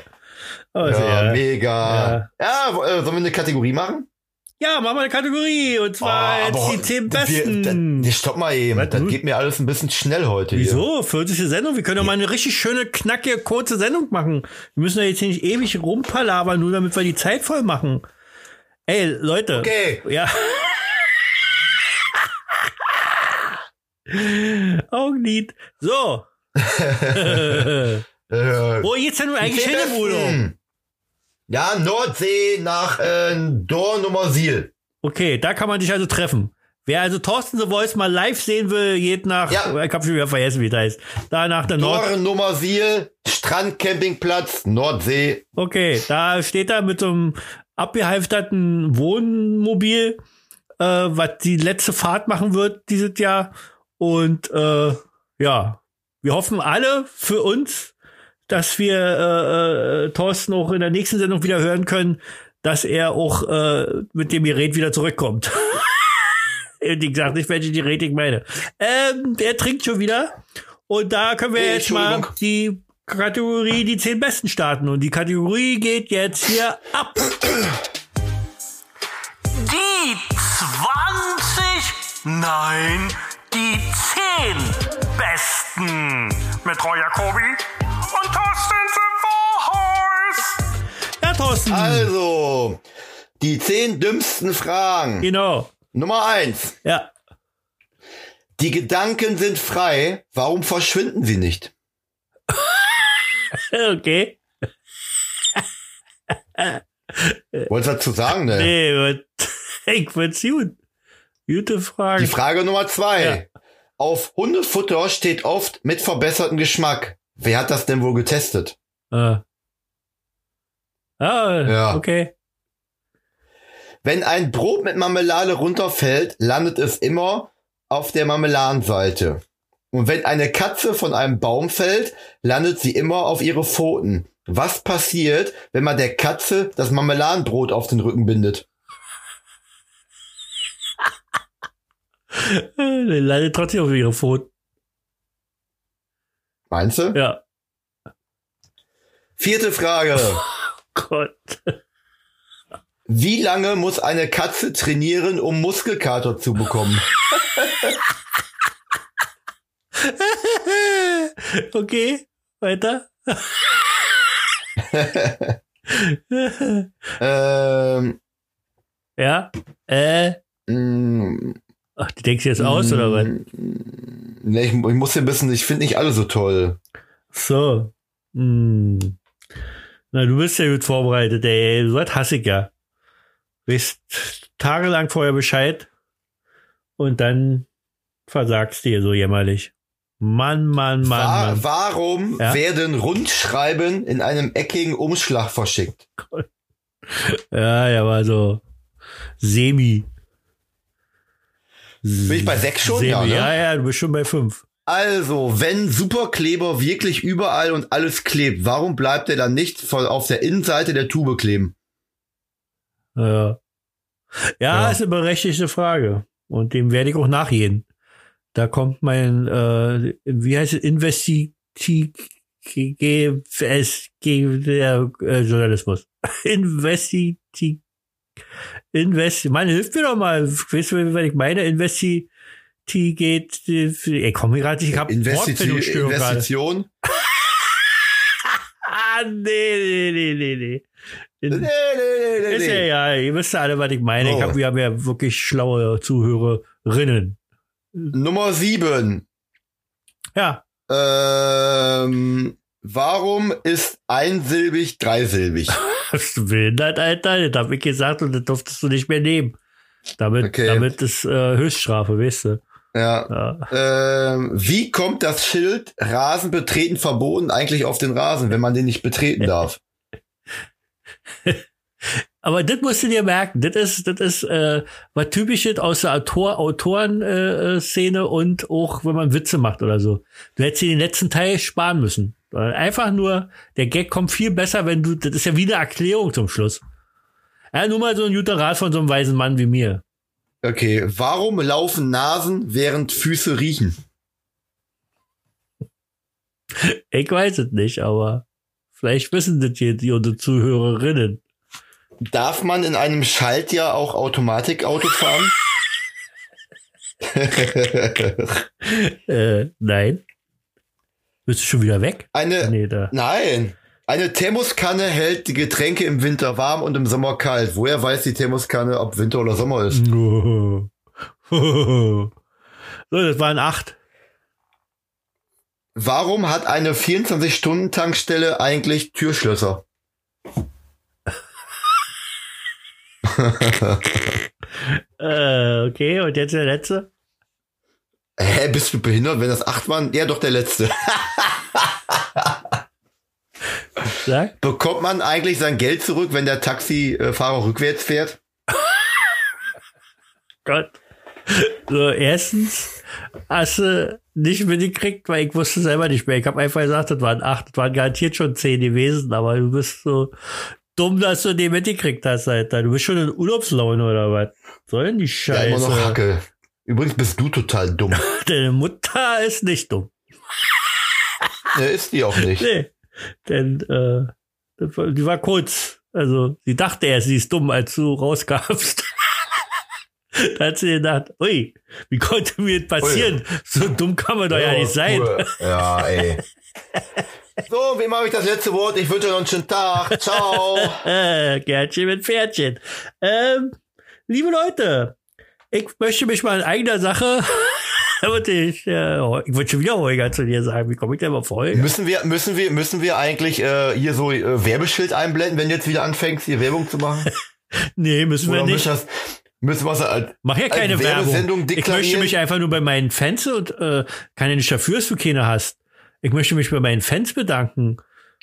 Aber Ja, ja, mega. Ja, wo- äh, sollen wir eine Kategorie machen? ja, machen wir eine Kategorie. Und zwar Oh, die zehn wir- besten. da- stopp mal eben. Was das geht mir alles ein bisschen schnell heute. Hier. Wieso? 40. Sendung. Wir können doch mal eine richtig schöne, knackige, kurze Sendung machen. Wir müssen ja jetzt hier nicht ewig rumpalabern, nur damit wir die Zeit voll machen. Ey, Leute. Okay. Ja. Augenlid. So. Wo geht's denn nun eigentlich hin besten. Ja, Nordsee nach äh, Dornumersil. Okay, da kann man dich also treffen. Wer also Thorsten The Voice mal live sehen will, geht nach, Ja. ich hab schon wieder vergessen, wie das heißt. Da nach der Nord. Dornumersil, Strandcampingplatz, Nordsee. Okay, da steht er mit so einem abgehalfterten Wohnmobil, äh, was die letzte Fahrt machen wird dieses Jahr. Und äh, ja, wir hoffen alle für uns, dass wir äh, äh, Thorsten auch in der nächsten Sendung wieder hören können, dass er auch äh, mit dem Gerät wieder zurückkommt. Ich sag nicht, welche Gerät ich meine. Ähm, er trinkt schon wieder. Und da können wir Nee, jetzt mal die Kategorie die zehn Besten starten. Und die Kategorie geht jetzt hier ab. Die 20, nein, die 10 Besten mit Roy Jacobi und Thorsten Sevorheus. Ja, Thorsten. Also, die zehn dümmsten Fragen. Genau. Nummer eins. Ja. Die Gedanken sind frei. Warum verschwinden sie nicht? Okay. Wolltest du dazu sagen, ne? Nee, ich find's gut. Gute Frage. Die Frage Nummer zwei. Ja. Auf Hundefutter steht oft mit verbessertem Geschmack. Wer hat das denn wohl getestet? Ah. Ah, Ja. okay. Wenn ein Brot mit Marmelade runterfällt, landet es immer auf der Marmeladenseite. Und wenn eine Katze von einem Baum fällt, landet sie immer auf ihre Pfoten. Was passiert, wenn man der Katze das Marmeladenbrot auf den Rücken bindet? Landet trotzdem auf ihre Pfoten. Meinst du? Ja. Vierte Frage. Gott. Wie lange muss eine Katze trainieren, um Muskelkater zu bekommen? okay. Weiter. ähm, ja. Äh. mh, Ach, die denkst du jetzt aus, oder was? Ne, ich, ich muss hier ein bisschen, ich finde nicht alle so toll. So. Hm. Na, du bist ja gut vorbereitet, ey. So was hasse ich ja. Weißt tagelang vorher Bescheid und dann versagst du dir so jämmerlich. Mann, Mann, Mann, Wa Mann. warum Ja? werden Rundschreiben in einem eckigen Umschlag verschickt? Ja, ja, war so semi. Bin ich bei sechs schon? Semi. Ja, ne? ja, ja, du bist schon bei fünf. Also, wenn Superkleber wirklich überall und alles klebt, warum bleibt er dann nicht voll auf der Innenseite der Tube kleben? Ja. Ja, Ja. ist eine berechtigte Frage. Und dem werde ich auch nachgehen. Da kommt mein, äh, wie heißt es, Investigativ, der äh, Journalismus. Investi, Investi, meine, hilft mir doch mal. Weißt du, was ich meine? Investigativ, geht, ich komme gerade, ich habe Investition. Investition. ah, nee, nee, nee, nee, nee. Nee, nee, nee, nee, Ist ja, nee. ja, ihr wisst ja alle, was ich meine. Ich Oh. hab, wir haben ja wirklich schlaue Zuhörerinnen. Nummer sieben. Ja, Ähm, warum ist einsilbig dreisilbig? bist du behindert, Alter? Das hab ich gesagt und das durftest du nicht mehr nehmen. Damit, Okay. damit ist äh, Höchststrafe, weißt du. Ja. Ja. Ähm, wie kommt das Schild Rasen betreten verboten eigentlich auf den Rasen, wenn man den nicht betreten darf? Aber das musst du dir merken. Das ist, das ist äh, was typisches aus der Autor Autoren-Szene äh, und auch, wenn man Witze macht oder so. Du hättest dir den letzten Teil sparen müssen. Einfach nur, der Gag kommt viel besser, wenn du, das ist ja wie eine Erklärung zum Schluss. Ja, nur mal so ein guter Rat von so einem weisen Mann wie mir. Okay, warum laufen Nasen, während Füße riechen? Ich weiß es nicht, aber vielleicht wissen das hier die unsere Zuhörerinnen. Darf man in einem Schaltjahr auch Automatikauto fahren? Äh, nein. Bist du schon wieder weg? Eine, Nee, nein. Eine Thermoskanne hält die Getränke im Winter warm und im Sommer kalt. Woher weiß die Thermoskanne, ob Winter oder Sommer ist? so, das waren acht. Warum hat eine 24-Stunden-Tankstelle eigentlich Türschlösser? Äh, okay, und jetzt der letzte? Hä, bist du behindert, wenn das acht waren? Ja, doch der letzte. Sag. Bekommt man eigentlich sein Geld zurück, wenn der Taxifahrer rückwärts fährt? Gott. So, erstens hast du nicht mitgekriegt, weil ich wusste selber nicht mehr. Ich habe einfach gesagt, das waren acht, das waren garantiert schon zehn gewesen, aber du bist so dumm, dass du die mitgekriegt hast, Alter. Du bist schon in Urlaubslaune oder was? Soll denn die Ja, immer noch Scheiße? Hacke. Übrigens bist du total dumm. Deine Mutter ist nicht dumm. Ne, ist die auch nicht. Nee. Denn äh, die war kurz. Also sie dachte erst, sie ist dumm, als du rauskamst. da hat sie gedacht, ui, wie konnte mir das passieren? So dumm kann man doch ja, nicht sein. cool. Ja, ey. So, wem habe ich das letzte Wort? Ich wünsche euch noch einen schönen Tag. Ciao. Gärtchen mit Pferdchen. Ähm, liebe Leute, ich möchte mich mal in eigener Sache. Ich, äh, ich wollte schon wieder Holger zu dir sagen. Wie komme ich denn mal vor Holger? Müssen wir, müssen wir, müssen wir eigentlich äh, hier so äh, Werbeschild einblenden, wenn du jetzt wieder anfängst, hier Werbung zu machen? Nee, müssen wir Oder nicht. müssen, müssen wir es als, Mach ja keine Werbung. Ich möchte mich einfach nur bei meinen Fans und äh, kann ja nicht dafür, dass du keine hast. Ich möchte mich bei meinen Fans bedanken.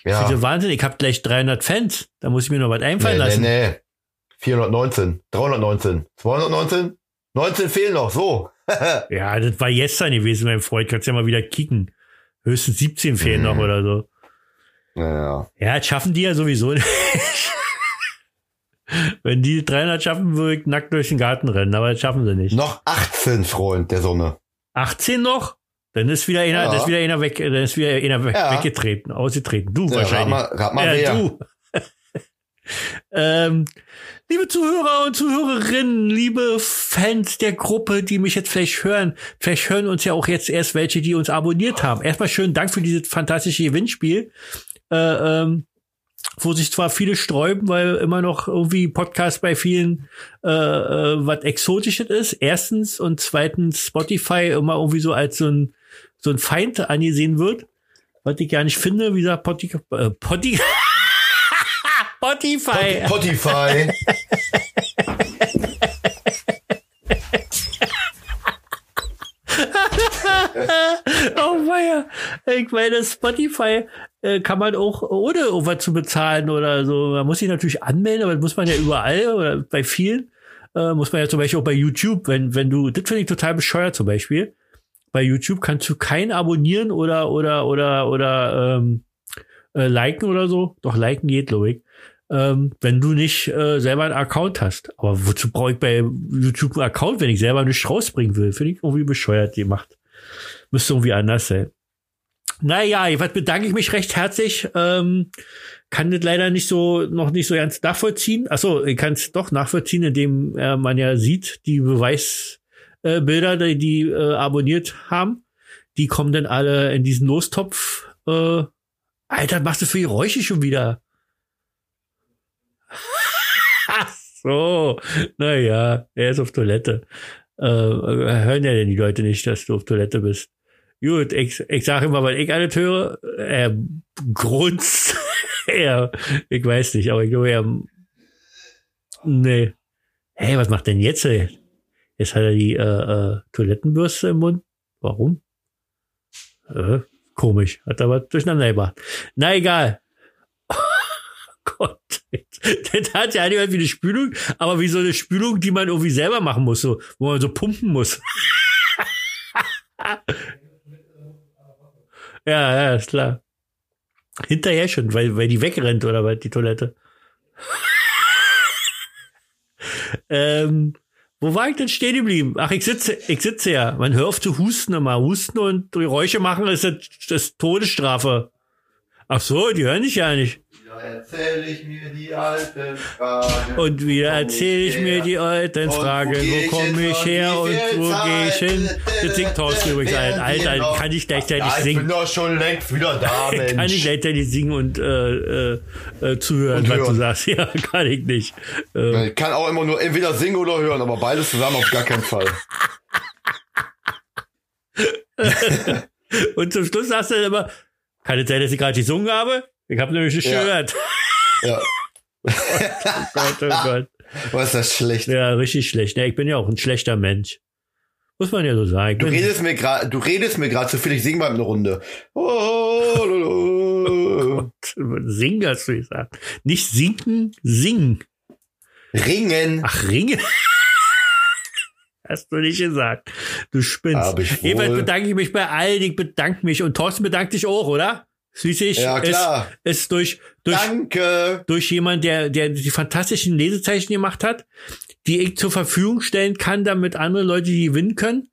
ja. Ja Wahnsinn. Ich habe gleich 300 Fans. Da muss ich mir noch was einfallen Nee, nee, lassen. nee. 419, 319, 219, 19 fehlen noch, so. Ja, das war gestern gewesen, mein Freund. Kannst ja mal wieder kicken. Höchstens 17 fehlen Mhm. noch oder so. Ja, Ja, das schaffen die ja sowieso nicht. Wenn die 300 schaffen, würde ich nackt durch den Garten rennen, aber das schaffen sie nicht. Noch 18, Freund der Sonne. 18 noch? Dann ist wieder einer, Ja. dann ist wieder einer weg, dann ist wieder einer weg, Ja. weggetreten, ausgetreten. Du Ja, rat wahrscheinlich. mal, rat mal ja, du. ähm, liebe Zuhörer und Zuhörerinnen, liebe Fans der Gruppe, die mich jetzt vielleicht hören, vielleicht hören uns ja auch jetzt erst welche, die uns abonniert haben. Erstmal schönen Dank für dieses fantastische Gewinnspiel. Äh, ähm, wo sich zwar viele sträuben, weil immer noch irgendwie Podcast bei vielen äh, äh, was Exotisches ist. Erstens und zweitens Spotify immer irgendwie so als so ein so ein Feind angesehen wird. Was ich gar nicht finde, wie gesagt, Potti, äh, Potti, Spotify. Spotify. oh weia. Ich meine, Spotify äh, kann man auch ohne irgendwas zu bezahlen oder so. Man muss sich natürlich anmelden, aber das muss man ja überall oder bei vielen. Äh, muss man ja zum Beispiel auch bei YouTube, wenn, wenn du, das finde ich total bescheuert zum Beispiel. Bei YouTube kannst du keinen abonnieren oder, oder, oder, oder, ähm, äh, liken oder so. Doch liken geht, glaube. Ähm, wenn du nicht äh, selber einen Account hast. Aber wozu brauche ich bei YouTube einen Account, wenn ich selber nichts rausbringen will? Finde ich irgendwie bescheuert gemacht. Müsste irgendwie anders sein. Naja, jedenfalls bedanke ich mich recht herzlich. Ähm, kann das leider nicht so, noch nicht so ganz nachvollziehen. Achso, ich kann es doch nachvollziehen, indem äh, man ja sieht, die Beweis, äh, Bilder, die, die äh, abonniert haben. Die kommen dann alle in diesen Lostopf. Äh, Alter, machst du für Geräusche schon wieder? Ach so, naja, er ist auf Toilette. Äh, hören ja denn die Leute nicht, dass du auf Toilette bist. Gut, ich, ich sage immer, weil ich alles höre, er grunzt. er, ich weiß nicht, aber ich glaube, er, nee. Hey, was macht denn jetzt? Ey? Jetzt hat er die äh, äh, Toilettenbürste im Mund. Warum? Äh, komisch. Hat aber durcheinander gemacht. Na egal. Gott. Das hat ja nicht wie eine Spülung, aber wie so eine Spülung, die man irgendwie selber machen muss, so, wo man so pumpen muss. ja, ja, ist klar. Hinterher schon, weil, weil die wegrennt oder was, die Toilette. ähm, wo war ich denn stehen geblieben? Ach, ich sitze, ich sitze ja. Man hört auf zu husten immer. Husten und Geräusche machen ist das, das Todesstrafe. Ach so, die hören dich ja nicht. Erzähle ich mir die alten Fragen. Und wieder erzähle ich mir die alten Fragen. Wo komme ich her und wo gehe ich hin? Das singt Thorsten übrigens ein. Alter, kann ich gleichzeitig ja, ich singen. bin doch schon längst wieder da, Mensch. Kann ich gleichzeitig singen und äh, äh, äh, zuhören, Und was du sagst. Ja, kann ich nicht. Äh, Ich kann auch immer nur entweder singen oder hören, aber beides zusammen auf gar keinen Fall. und zum Schluss sagst du dann immer, kann es sein, dass ich gerade gesungen habe? Ich habe nämlich nicht Ja. gehört. Ja, Gott, oh Gott. was ist das schlecht. Ja, richtig schlecht. Ja, ich bin ja auch ein schlechter Mensch. Muss man ja so sagen. Du redest mir gerade, du redest mir gerade zu viel, ich sing mal eine Runde. Oh, lolo. Singen hast du gesagt. Nicht sinken, singen. Ringen. Ach, Ringe. Hast du nicht gesagt. Du spinnst. Hab ich wohl. Jedenfalls bedanke ich mich bei allen. Ich bedanke mich. Und Thorsten bedankt dich auch, oder? Schließlich Ja, klar. ist, ist durch, durch, Danke. durch jemand, der, der die fantastischen Lesezeichen gemacht hat, die ich zur Verfügung stellen kann, damit andere Leute die gewinnen können.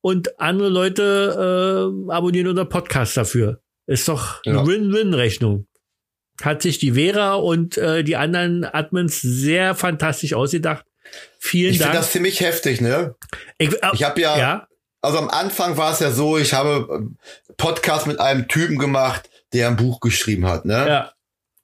Und andere Leute äh, abonnieren unseren Podcast dafür. Ist doch Ja. eine Win-Win-Rechnung. Hat sich die Vera und äh, die anderen Admins sehr fantastisch ausgedacht. Vielen Ich finde Dank. das ziemlich heftig, ne? ich äh, Ich habe ja, ja, also am Anfang war es ja so, ich habe ähm, Podcast mit einem Typen gemacht, der ein Buch geschrieben hat, ne? ja,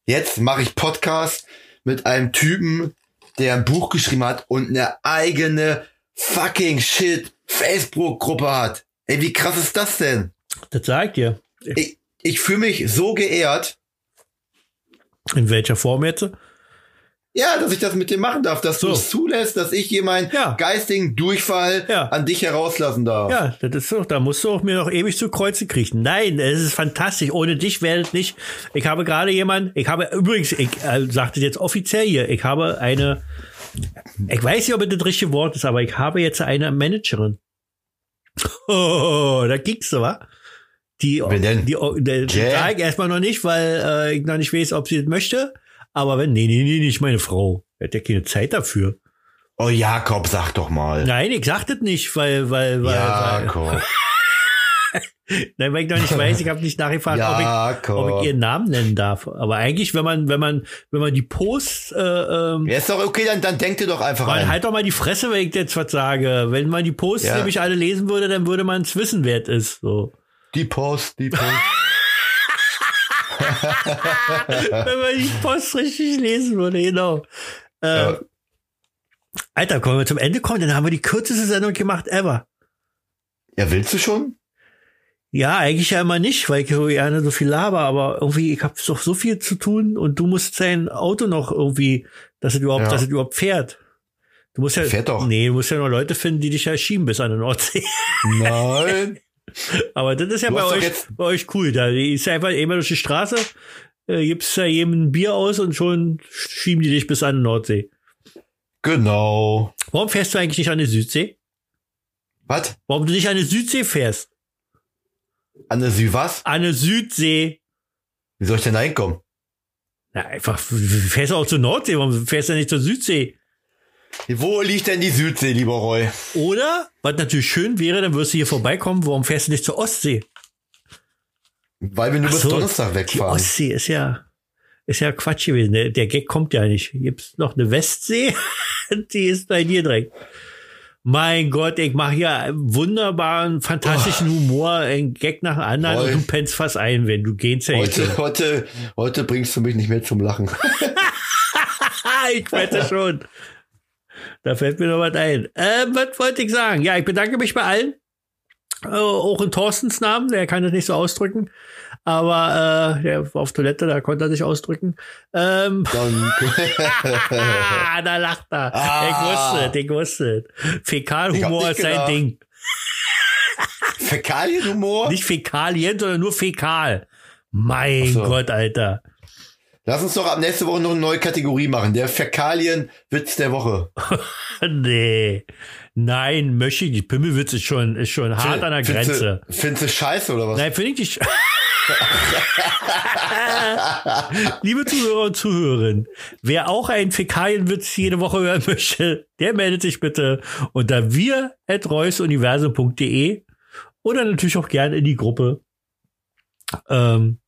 Jetzt mache ich Podcast mit einem Typen, der ein Buch geschrieben hat und eine eigene fucking shit Facebook-Gruppe hat. Ey, wie krass ist das denn? das sagt ihr. Ich, ich fühle mich so geehrt, In welcher Form jetzt? Ja, dass ich das mit dir machen darf, dass So. du es zulässt, dass ich hier meinen Ja. geistigen Durchfall Ja. an dich herauslassen darf. Ja, das ist doch, da musst du auch mir noch ewig zu Kreuze kriechen. Nein, es ist fantastisch. Ohne dich wäre es nicht. Ich habe gerade jemanden, ich habe übrigens, ich äh, sagte jetzt offiziell hier, ich habe eine, ich weiß nicht, ob es das richtige Wort ist, aber ich habe jetzt eine Managerin. Oh, da ging's du, wa? Die, Wer denn? die, die, die Jay? sag ich erstmal noch nicht, weil äh, ich noch nicht weiß, ob sie das möchte. Aber wenn, nee, nee, nee, nicht meine Frau. Hat ja keine Zeit dafür. Oh, Jakob, sag doch mal. Nein, ich sag das nicht, weil, weil, weil, weil, Jakob. Nein, weil ich noch nicht weiß, ich habe nicht nachgefragt, ob, ich, ob ich ihren Namen nennen darf. Aber eigentlich, wenn man, wenn man, wenn man die Posts, äh, ähm, Ja, ist doch okay, dann, dann denk dir doch einfach ein. halt doch mal die Fresse, wenn ich jetzt was sage. Wenn man die Posts Ja. nämlich alle lesen würde, dann würde man es wissen, wer es ist. So. Die Post, die Post. wenn man die Post richtig lesen würde, genau. Äh, Ja. Alter, kommen wir zum Ende kommen, dann haben wir die kürzeste Sendung gemacht ever. ja, willst du schon? Ja, eigentlich ja immer nicht, weil ich so gerne so viel laber, aber irgendwie, ich habe doch so viel zu tun und du musst sein Auto noch irgendwie, dass es überhaupt, Ja. dass es überhaupt fährt. Du musst ja, Fährt doch. nee, du musst ja noch Leute finden, die dich ja schieben bis an den Nordsee. Nein. Aber das ist ja bei euch, bei euch cool. Da ist ja einfach immer durch die Straße, äh, gibst ja jedem ein Bier aus und schon schieben die dich bis an den Nordsee. genau. Warum fährst du eigentlich nicht an die Südsee? Was? Warum du nicht an die Südsee fährst? An der Süd was? An die Südsee. Wie soll ich denn da hinkommen? Na, einfach, fährst du auch zur Nordsee, warum fährst du nicht zur Südsee? Wo liegt denn die Südsee, lieber Roy? Oder, was natürlich schön wäre, dann wirst du hier vorbeikommen, warum fährst du nicht zur Ostsee? Weil wir nur Ach bis so, Donnerstag Die wegfahren. Ostsee ist ja, ist ja Quatsch gewesen. Der, der Gag kommt ja nicht. Gibt's noch eine Westsee? Die ist bei dir direkt. Mein Gott, ich mache hier wunderbaren, fantastischen Humor, ein Gag nach dem anderen Roy. und du pennst fast ein, wenn du gehst ja. Heute, heute, heute bringst du mich nicht mehr zum Lachen. ich wette schon. Da fällt mir noch was ein. Äh, was wollte ich sagen? Ja, ich bedanke mich bei allen. Äh, auch in Thorstens Namen, der kann das nicht so ausdrücken. Aber äh, der war auf Toilette, da konnte er sich ausdrücken. Ähm, Danke. ah, da lacht er. Ah. Ich wusste es, ich wusste Fäkalhumor ist sein. Ding. Fäkalienhumor? Nicht Fäkalien, sondern nur Fäkal. Mein so. Gott, Alter. Lass uns doch ab nächste Woche noch eine neue Kategorie machen. Der Fäkalienwitz der Woche. Nee. Nein, möchte ich nicht. Pimmelwitz ist schon, ist schon hart an der Grenze. Findest du scheiße oder was? Nein, finde ich nicht. Liebe Zuhörer und Zuhörerinnen, wer auch einen Fäkalienwitz jede Woche hören möchte, der meldet sich bitte unter wir.reusuniversum.de oder natürlich auch gerne in die Gruppe. Ähm,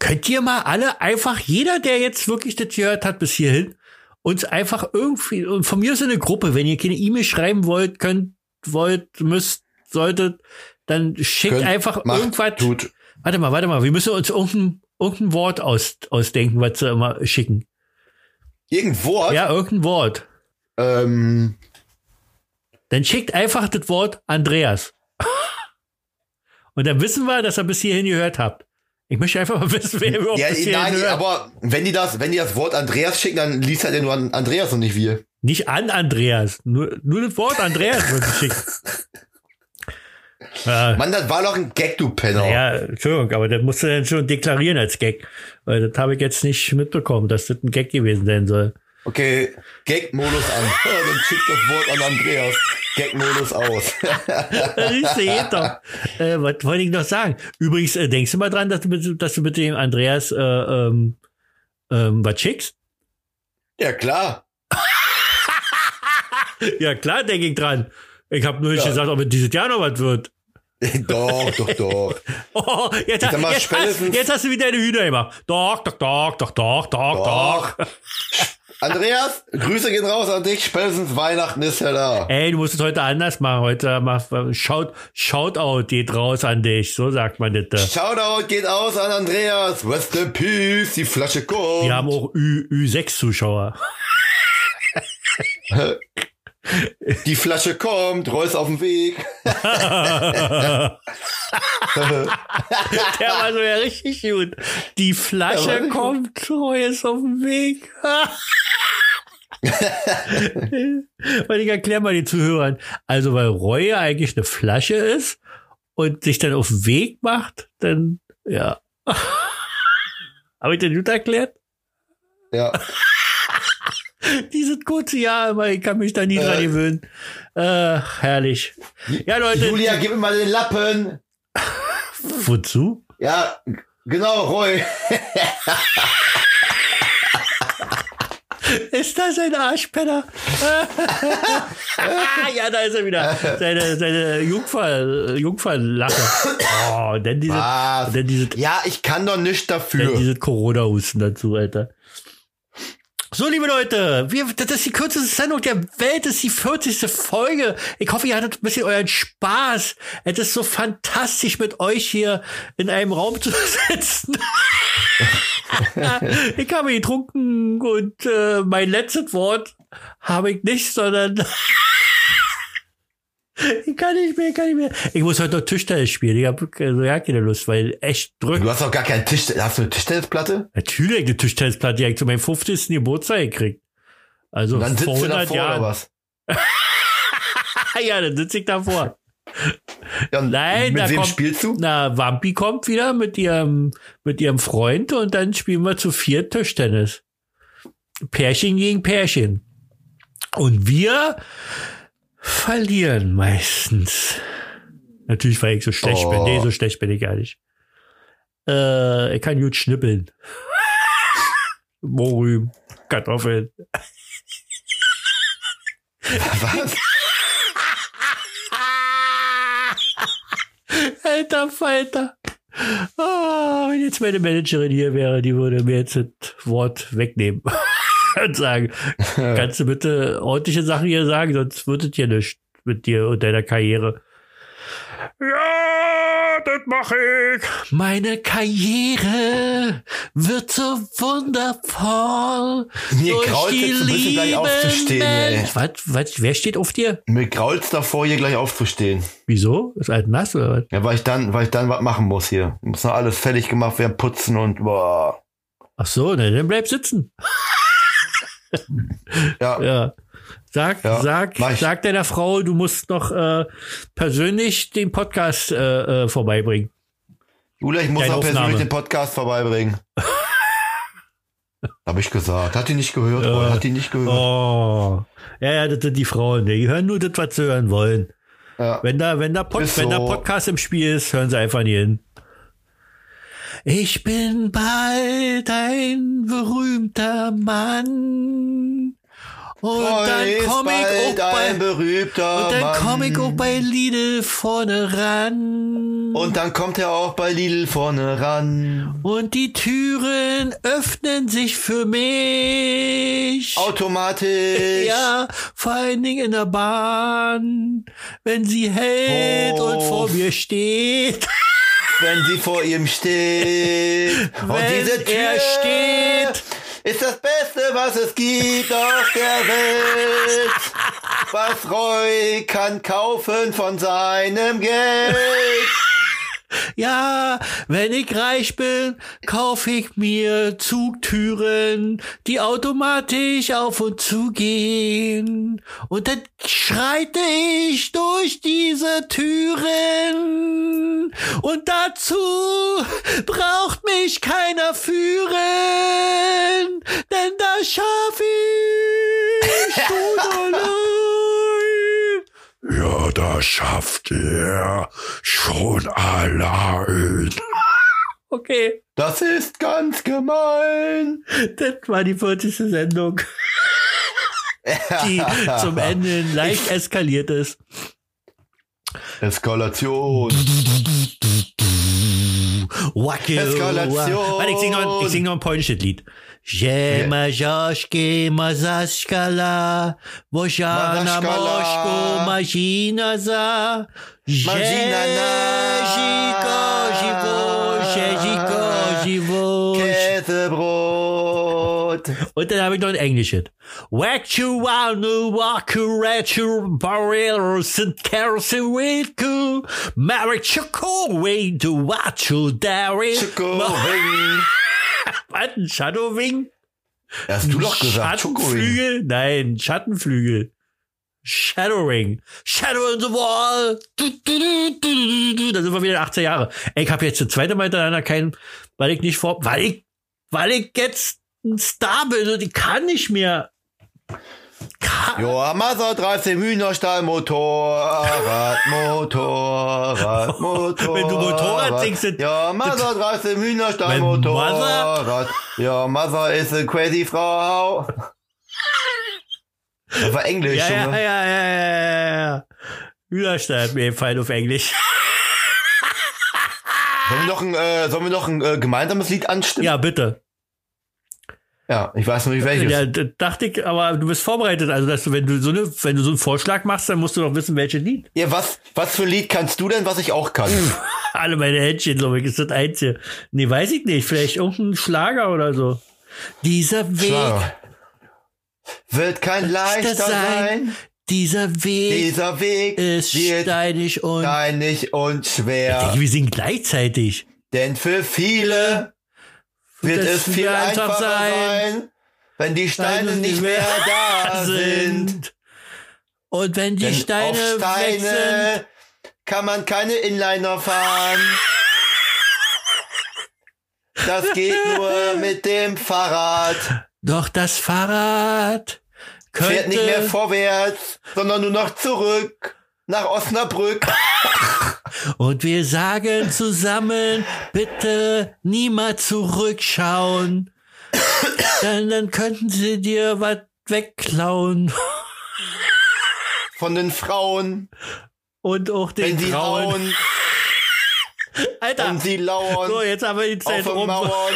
könnt ihr mal alle einfach, jeder, der jetzt wirklich das gehört hat bis hierhin, uns einfach irgendwie, und von mir ist eine Gruppe, wenn ihr keine E-Mail schreiben wollt, könnt, wollt, müsst, solltet, dann schickt Könnt, einfach macht, irgendwas. Tut. Warte mal, warte mal, wir müssen uns irgendein, irgendein Wort aus, ausdenken, was sie immer schicken. Irgendwo. Ja, irgendein Wort. Ähm, Dann schickt einfach das Wort Andreas. Und dann wissen wir, dass ihr bis hierhin gehört habt. Ich möchte einfach mal wissen, wer überhaupt ja, bis hierhin nein, hört. aber wenn die das, wenn die das Wort Andreas schicken, dann liest halt ja nur an Andreas und nicht wir. Nicht an Andreas. Nur, nur das Wort Andreas wird geschickt. äh, Mann, das war doch ein Gag, du Penner. ja, Entschuldigung, aber das musst du dann schon deklarieren als Gag. Weil das habe ich jetzt nicht mitbekommen, dass das ein Gag gewesen sein soll. Okay, Gag-Modus an. Dann schickt das Wort an Andreas. Gag-Modus aus. Das ist doch. Äh, was wollte ich noch sagen? Übrigens, äh, denkst du mal dran, dass du mit, dass du mit dem Andreas äh, ähm, ähm, was schickst? ja, klar. Ja, klar, denke ich dran. Ich habe nur nicht Ja. gesagt, ob es dieses Jahr noch was wird. doch, doch, doch. Oh, jetzt, mal, jetzt, hast, jetzt hast du wieder eine Hühner gemacht. Doch, doch, doch, doch, doch, doch, doch. Doch. Andreas, Grüße gehen raus an dich. Spätestens Weihnachten ist ja da. Ey, du musst es heute anders machen. Heute mach, Shout, Shoutout geht raus an dich. So sagt man das. Shoutout geht aus an Andreas. Rest in Peace. Die Flasche kommt. Wir haben auch Ü, Ü6-Zuschauer. Die Flasche kommt. Reus auf dem Weg. Der war so ja richtig gut. Die Flasche kommt, Troy ist auf dem Weg. Weil ich erklär mal den Zuhörern. Also, weil ja eigentlich eine Flasche ist und sich dann auf den Weg macht, dann, ja. Habe ich den gut erklärt? Ja. Dieses kurze Jahr, aber ich kann mich da nie Äh. dran gewöhnen. Äh, herrlich. Ja, Leute. Julia, gib mir mal den Lappen. Wozu? Ja, genau, Roy. Ist das ein Arschpenner? ja, da ist er wieder. Seine, seine Jungfer, Jungferlache. Oh, dann diese, Was? dann diese, Ja, ich kann doch nicht dann dafür. diese Corona-Husten dazu, Alter. So, liebe Leute, wir, das ist die kürzeste Sendung der Welt, das ist die 40. Folge. Ich hoffe, ihr hattet ein bisschen euren Spaß. Es ist so fantastisch, mit euch hier in einem Raum zu sitzen. ich habe getrunken und äh, mein letztes Wort habe ich nicht, sondern ich kann nicht mehr, ich kann nicht mehr. Ich muss heute noch Tischtennis spielen. Ich habe also, ja, keine Lust, weil echt drückt. Du hast doch gar keinen Tisch. Hast du eine Tischtennisplatte? Natürlich eine Tischtennisplatte, die habe ich zu meinem 50. Geburtstag gekriegt. Also Und dann vor sitzt du 100 davor oder Jahren. was? ja, dann sitze ich davor. Ja, Nein, mit da wem kommt- spielst du? Na, Wampi kommt wieder mit ihrem, mit ihrem Freund und dann spielen wir zu vier Tischtennis. Pärchen gegen Pärchen. Und wir verlieren meistens. Natürlich, weil ich so schlecht Oh. bin. Nee, so schlecht bin ich gar nicht. Äh, ich kann gut schnippeln. Mohrrüben, Kartoffeln. Was? Alter Falter. Ah, wenn jetzt meine Managerin hier wäre, die würde mir jetzt das Wort wegnehmen. Und sagen, kannst du bitte ordentliche Sachen hier sagen, sonst wird es hier nicht. mit dir und deiner Karriere. Ja, das mache ich. Meine Karriere wird so wundervoll. Mir graut jetzt ein bisschen gleich aufzustehen, ey. Was, was, wer steht auf dir? Mir grault's davor, hier gleich aufzustehen. Wieso? Ist halt nass oder was? Ja, weil ich dann, weil ich dann was machen muss hier. Muss noch alles fertig gemacht werden, putzen und boah. Ach so, ne, dann bleib sitzen. Ja, Ja. Sag, Ja, sag, sag deiner Frau, du musst noch äh, persönlich den Podcast äh, äh, vorbeibringen. Jule, ich muss Deine noch persönlich Aufnahme. den Podcast vorbeibringen. Hab ich gesagt. Hat die nicht gehört? Ja. Roy? Hat die nicht gehört? Oh. Ja, ja, das sind die Frauen. Die hören nur das, was sie hören wollen. Ja. Wenn da, wenn da, Pod, wenn da. Podcast im Spiel ist, hören sie einfach nie hin. Ich bin bald ein berühmter Mann. Und dann komm ich auch bei, berühmter und dann Mann. komm ich auch bei Lidl vorne ran. Und dann kommt er auch bei Lidl vorne ran. Und die Türen öffnen sich für mich. Automatisch. Ja, vor allen Dingen in der Bahn, wenn sie hält Oh. und vor mir steht. Wenn sie vor ihm steht. Und Wenn diese Tür steht. ist das Beste, was es gibt auf der Welt. Was Roy kann kaufen von seinem Geld. Ja, wenn ich reich bin, kaufe ich mir Zugtüren, die automatisch auf und zu gehen. Und dann schreite ich durch diese Türen. Und dazu braucht mich keiner führen, denn das schaff ich das schafft er schon allein. Okay, Das ist ganz gemein. das war die 40. Sendung. die zum Ende leicht eskaliert ist. Eskalation. Wacke, Eskalation. Warte, ich sing noch, ein- ich sing noch ein polnisches Lied. Jema Joszkie Mazaskala, Wojana Mazaskala. Moszku Mazina za, Mazina na. Ziko Ziwo, Ziko Ziwo. Käsebrot. Und dann habe ich noch ein englisches. Kerosene with you. Marry Choco way to watch you dairy. Schokowing. Was? Ein Shadowwing? Hast du doch gesagt. Schattenflügel? Nein, Schattenflügel. Shadowring. Shadow in the wall. Du, du, du. Da sind wir wieder in 18 Jahre. Ey, ich habe jetzt das zweite Mal hintereinander keinen, weil ich nicht vor, weil ich, weil ich jetzt ein Star bin und ich kann nicht mehr. Joa Mother 13 Hühnerstall, Motorrad, Motorrad, Motorrad. Wenn du Motorrad singst, Ja, Mother 13 Hühnerstall, Motorrad. Ja, ist a crazy Frau. Das war Englisch, ja, ja, ja, ja, ja, ja. Hühnerstall hat mir gefallen auf Englisch. Sollen wir noch ein, äh, sollen wir noch ein äh, gemeinsames Lied anstimmen? Ja, bitte. Ja, ich weiß noch nicht welches. Ja, dachte ich, aber du bist vorbereitet. Also, dass du, wenn du so eine, wenn du so einen Vorschlag machst, dann musst du doch wissen, welches Lied. Ja, was, was für ein Lied kannst du denn, was ich auch kann? Alle meine Händchen, glaube ich, ist das einzige. Nee, weiß ich nicht. Vielleicht irgendein Schlager oder so. Dieser Weg, Schlager. Wird kein leichter sein. dieser Weg Dieser Weg ist steinig und. steinig und Ich schwer. denke, wir singen gleichzeitig. Denn für viele wird es viel einfach einfacher sein, sein, wenn die Steine nicht mehr da sind. Und wenn die Denn Steine, auf weg sind, Steine kann man keine Inliner fahren. Das geht nur mit dem Fahrrad. doch das Fahrrad könnte. Fährt nicht mehr vorwärts, sondern nur noch zurück. Nach Osnabrück. Und wir sagen zusammen, bitte niemals zurückschauen. dann, dann könnten sie dir was wegklauen. Von den Frauen, Und auch den wenn sie Frauen. hauen Alter, und sie lauern so, jetzt haben wir die Zeit rum. Mauern.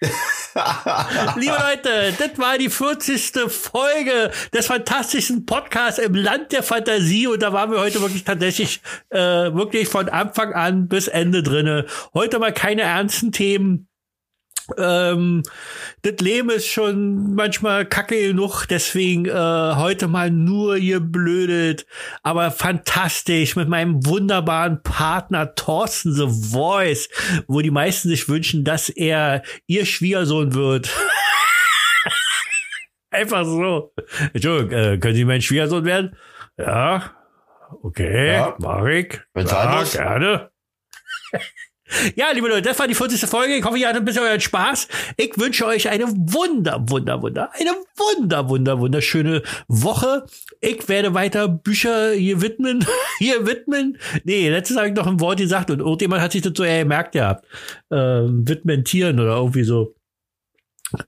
Liebe Leute, das war die 40. Folge des fantastischen Podcasts im Land der Fantasie und da waren wir heute wirklich tatsächlich äh, wirklich von Anfang an bis Ende drinne. Heute mal keine ernsten Themen. Ähm, das Leben ist schon manchmal kacke genug, deswegen äh, heute mal nur ihr blödet, aber fantastisch mit meinem wunderbaren Partner Thorsten The Voice, wo die meisten sich wünschen, dass er ihr Schwiegersohn wird. Einfach so. Entschuldigung, äh, können Sie mein Schwiegersohn werden? Ja. Okay, Ja. mach ich. Muss. gerne. Ja, liebe Leute, das war die 40. Folge. Ich hoffe, ihr hattet ein bisschen euren Spaß. Ich wünsche euch eine wunder, wunder, wunder, eine wunder, wunder, wunderschöne Woche. Ich werde weiter Bücher hier widmen, hier widmen. Nee, letztes habe ich noch ein Wort gesagt und irgendjemand hat sich das so eher gemerkt gehabt. Ähm, widmentieren oder irgendwie so.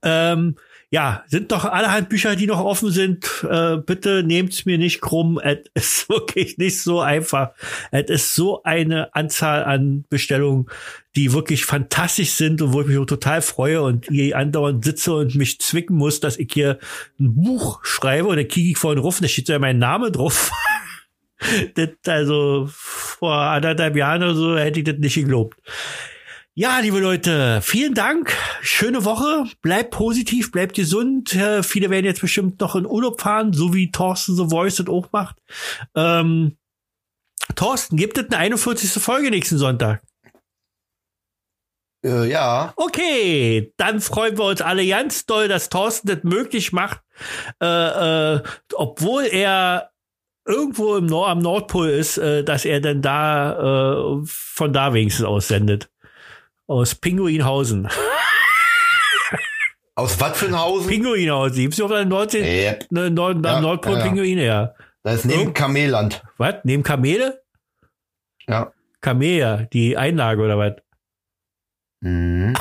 Ähm, ja, sind noch allerhand Bücher, die noch offen sind. Äh, bitte nehmt's mir nicht krumm. Es ist wirklich nicht so einfach. Es ist so eine Anzahl an Bestellungen, die wirklich fantastisch sind und wo ich mich auch total freue und hier andauernd sitze und mich zwicken muss, dass ich hier ein Buch schreibe und dann kriege ich vorhin ruf, da steht ja mein Name drauf. das, also vor anderthalb Jahren oder so hätte ich das nicht geglaubt. Ja, liebe Leute, vielen Dank. Schöne Woche. Bleibt positiv, bleibt gesund. Äh, viele werden jetzt bestimmt noch in Urlaub fahren, so wie Thorsten The Voice das auch macht. Ähm, Thorsten, gibt es eine 41. Folge nächsten Sonntag? Äh, ja. Okay, dann freuen wir uns alle ganz doll, dass Thorsten das möglich macht, äh, äh, obwohl er irgendwo im Nord am Nordpol ist, äh, dass er dann da äh, von da wenigstens aussendet. Aus Pinguinhausen. Aus Wattenhausen? Pinguinhausen. Gibt's auf der Nordsee? Yep. Ne, Nord, Ja, Nordpol ja, ja. Pinguine, ja. Das ist neben Kamelland. Was? Neben Kamele? Ja. Kamea, die Einlage oder was? Mhm.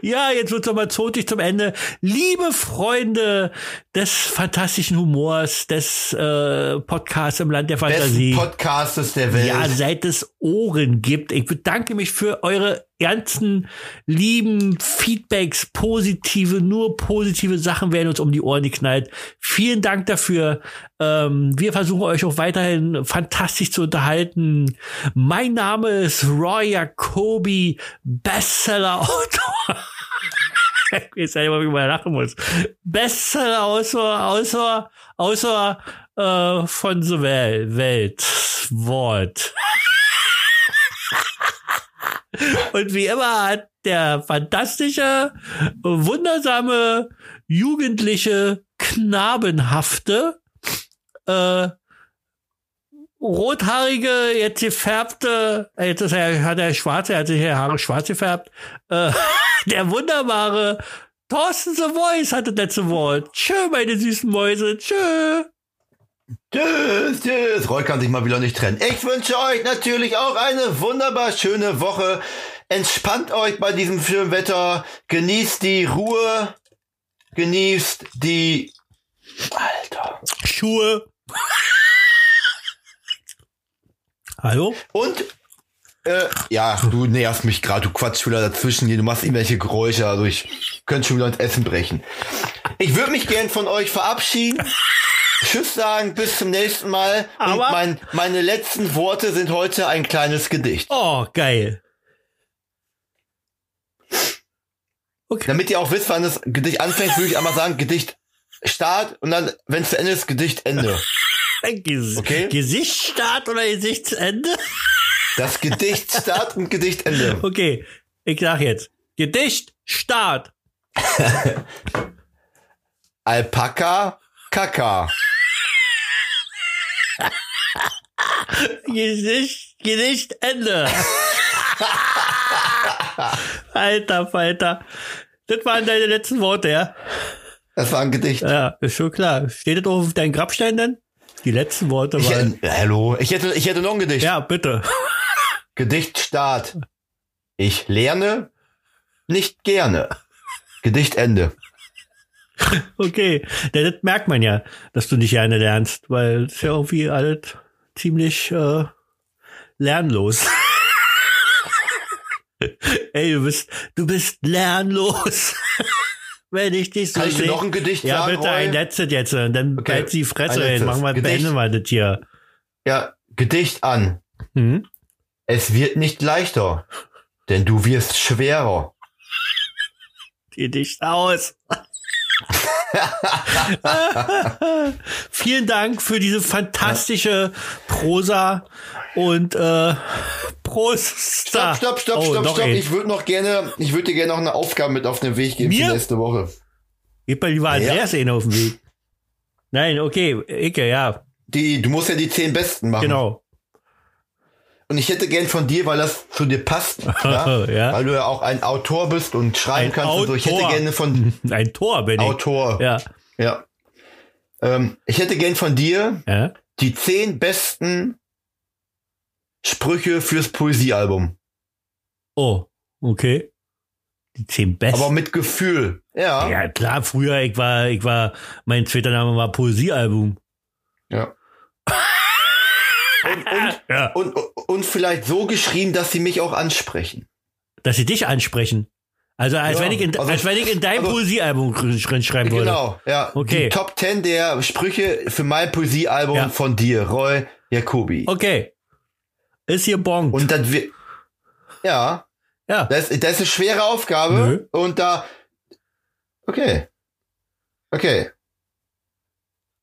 Ja, jetzt wird's aber zotig zum Ende. Liebe Freunde des fantastischen Humors, des äh, Podcasts im Land der Fantasie. Besten Podcastes der Welt. Ja, seit es Ohren gibt. Ich bedanke mich für eure ganzen lieben Feedbacks, positive, nur positive Sachen werden uns um die Ohren geknallt. Vielen Dank dafür. Ähm, wir versuchen euch auch weiterhin fantastisch zu unterhalten. Mein Name ist Roy Jacobi, Bestseller-Autor. ich weiß nicht, wie man lachen muss. Bestseller-Autor, außer, außer äh, von The Welt, Welt, Wort. Und wie immer hat der fantastische, wundersame, jugendliche, knabenhafte, äh, rothaarige, jetzt gefärbte, äh, jetzt ist er, hat er schwarze, er hat sich die Haare schwarz gefärbt, äh, der wunderbare Thorsten The Voice hatte letzte Wort. Tschö, meine süßen Mäuse, tschö. Tschüss, tschüss. Roy kann sich mal wieder nicht trennen. Ich wünsche euch natürlich auch eine wunderbar schöne Woche. Entspannt euch bei diesem schönen Wetter. Genießt die Ruhe. Genießt die... Alter. Schuhe. Hallo? Und... Äh, ja, du nervst mich gerade, du quatschst wieder dazwischen hier, du machst irgendwelche Geräusche, also ich könnte schon wieder ins Essen brechen. Ich würde mich gern von euch verabschieden. Tschüss sagen, bis zum nächsten Mal. Und Aber- mein, meine letzten Worte sind heute ein kleines Gedicht. Oh, geil. Damit ihr auch wisst, wann das Gedicht anfängt, würde ich einmal sagen, Gedicht Start und dann, wenn es zu Ende ist, Gedicht Ende. Ges Okay. Gesichtsstart oder Gesichtsende? Das Gedicht Start und Gedicht Ende. Okay, ich sag jetzt. Gedicht, Start. Alpaka, Kaka. Gesicht, Gedicht, Ende. Alter Falter. Das waren deine letzten Worte, ja? Das war ein Gedicht. Ja, ist schon klar. Steht das auf deinem Grabstein denn? Die letzten Worte Ich, waren. hätte- hallo, ich hätte, ich hätte noch ein Gedicht. Ja, bitte. Gedicht Start. Ich lerne nicht gerne. Gedicht Ende. Okay. Ja, das merkt man ja, dass du nicht gerne lernst, weil es ja irgendwie alles ziemlich äh, lernlos. Ey, du bist, du bist lernlos. Wenn ich dich so Kann ich dir noch ein Gedicht Ja, sagen, bitte, Roy? ein letztes jetzt. Dann Okay, halt die Fresse hin. Machen wir, Gedicht. beenden wir das hier. Ja, Gedicht an. Hm? Es wird nicht leichter, denn du wirst schwerer. Geh dich aus. Vielen Dank für diese fantastische Prosa und äh, Prost. Stopp, stopp, stopp, Oh, stopp, stopp. Ich würde noch gerne, ich würde dir gerne noch eine Aufgabe mit auf den Weg geben Mir? für nächste Woche. Gib mal lieber Andreas einen auf den Weg. Nein, okay, Icke, ja, Die, du musst ja die zehn besten machen. genau. Und ich hätte gern von dir, weil das zu dir passt, ja, Ja. weil du ja auch ein Autor bist und schreiben Ein kannst und so. Ich hätte Autor. gerne von Ein Tor bin ich. Autor. Ja. Ja. Ähm, ich hätte gern von dir ja. die zehn besten Sprüche fürs Poesiealbum. Oh, okay. Die zehn besten. Aber mit Gefühl. Ja. ja, klar, früher, ich war, ich war, mein zweiter Name war Poesiealbum. ja. Und, und, Ja. und, und vielleicht so geschrieben, dass sie mich auch ansprechen. Dass sie dich ansprechen. Also als Ja, wenn ich in, also- als wenn ich in dein also- Poesiealbum drin schreiben würde. Genau, ja. Okay. Die Top 10 der Sprüche für mein Poesiealbum Ja. von dir, Roy Jacobi. Okay. Ist hier Bonk. Und das wird, ja, ja. das, das ist eine schwere Aufgabe. Nö. Und da, okay. Okay.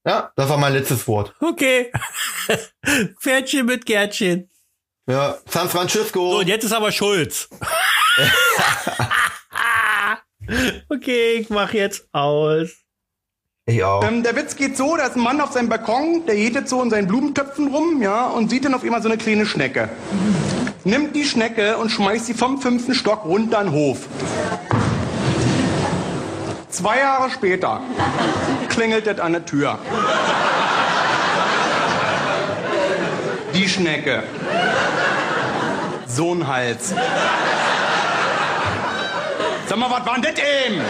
Ja, das war mein letztes Wort. Okay. Pferdchen mit Gärtchen. Ja, San Francisco. So, und jetzt ist aber Schulz. okay, ich mach jetzt aus. ich auch. Ähm, der Witz geht so, da ist ein Mann auf seinem Balkon, der jedet so in seinen Blumentöpfen rum, ja, und sieht dann auf einmal so eine kleine Schnecke. Nimmt die Schnecke und schmeißt sie vom fünften Stock runter in den Hof. Zwei Jahre später klingelt es an der Tür. Die Schnecke. So ein Hals. Sag mal, was war denn das eben?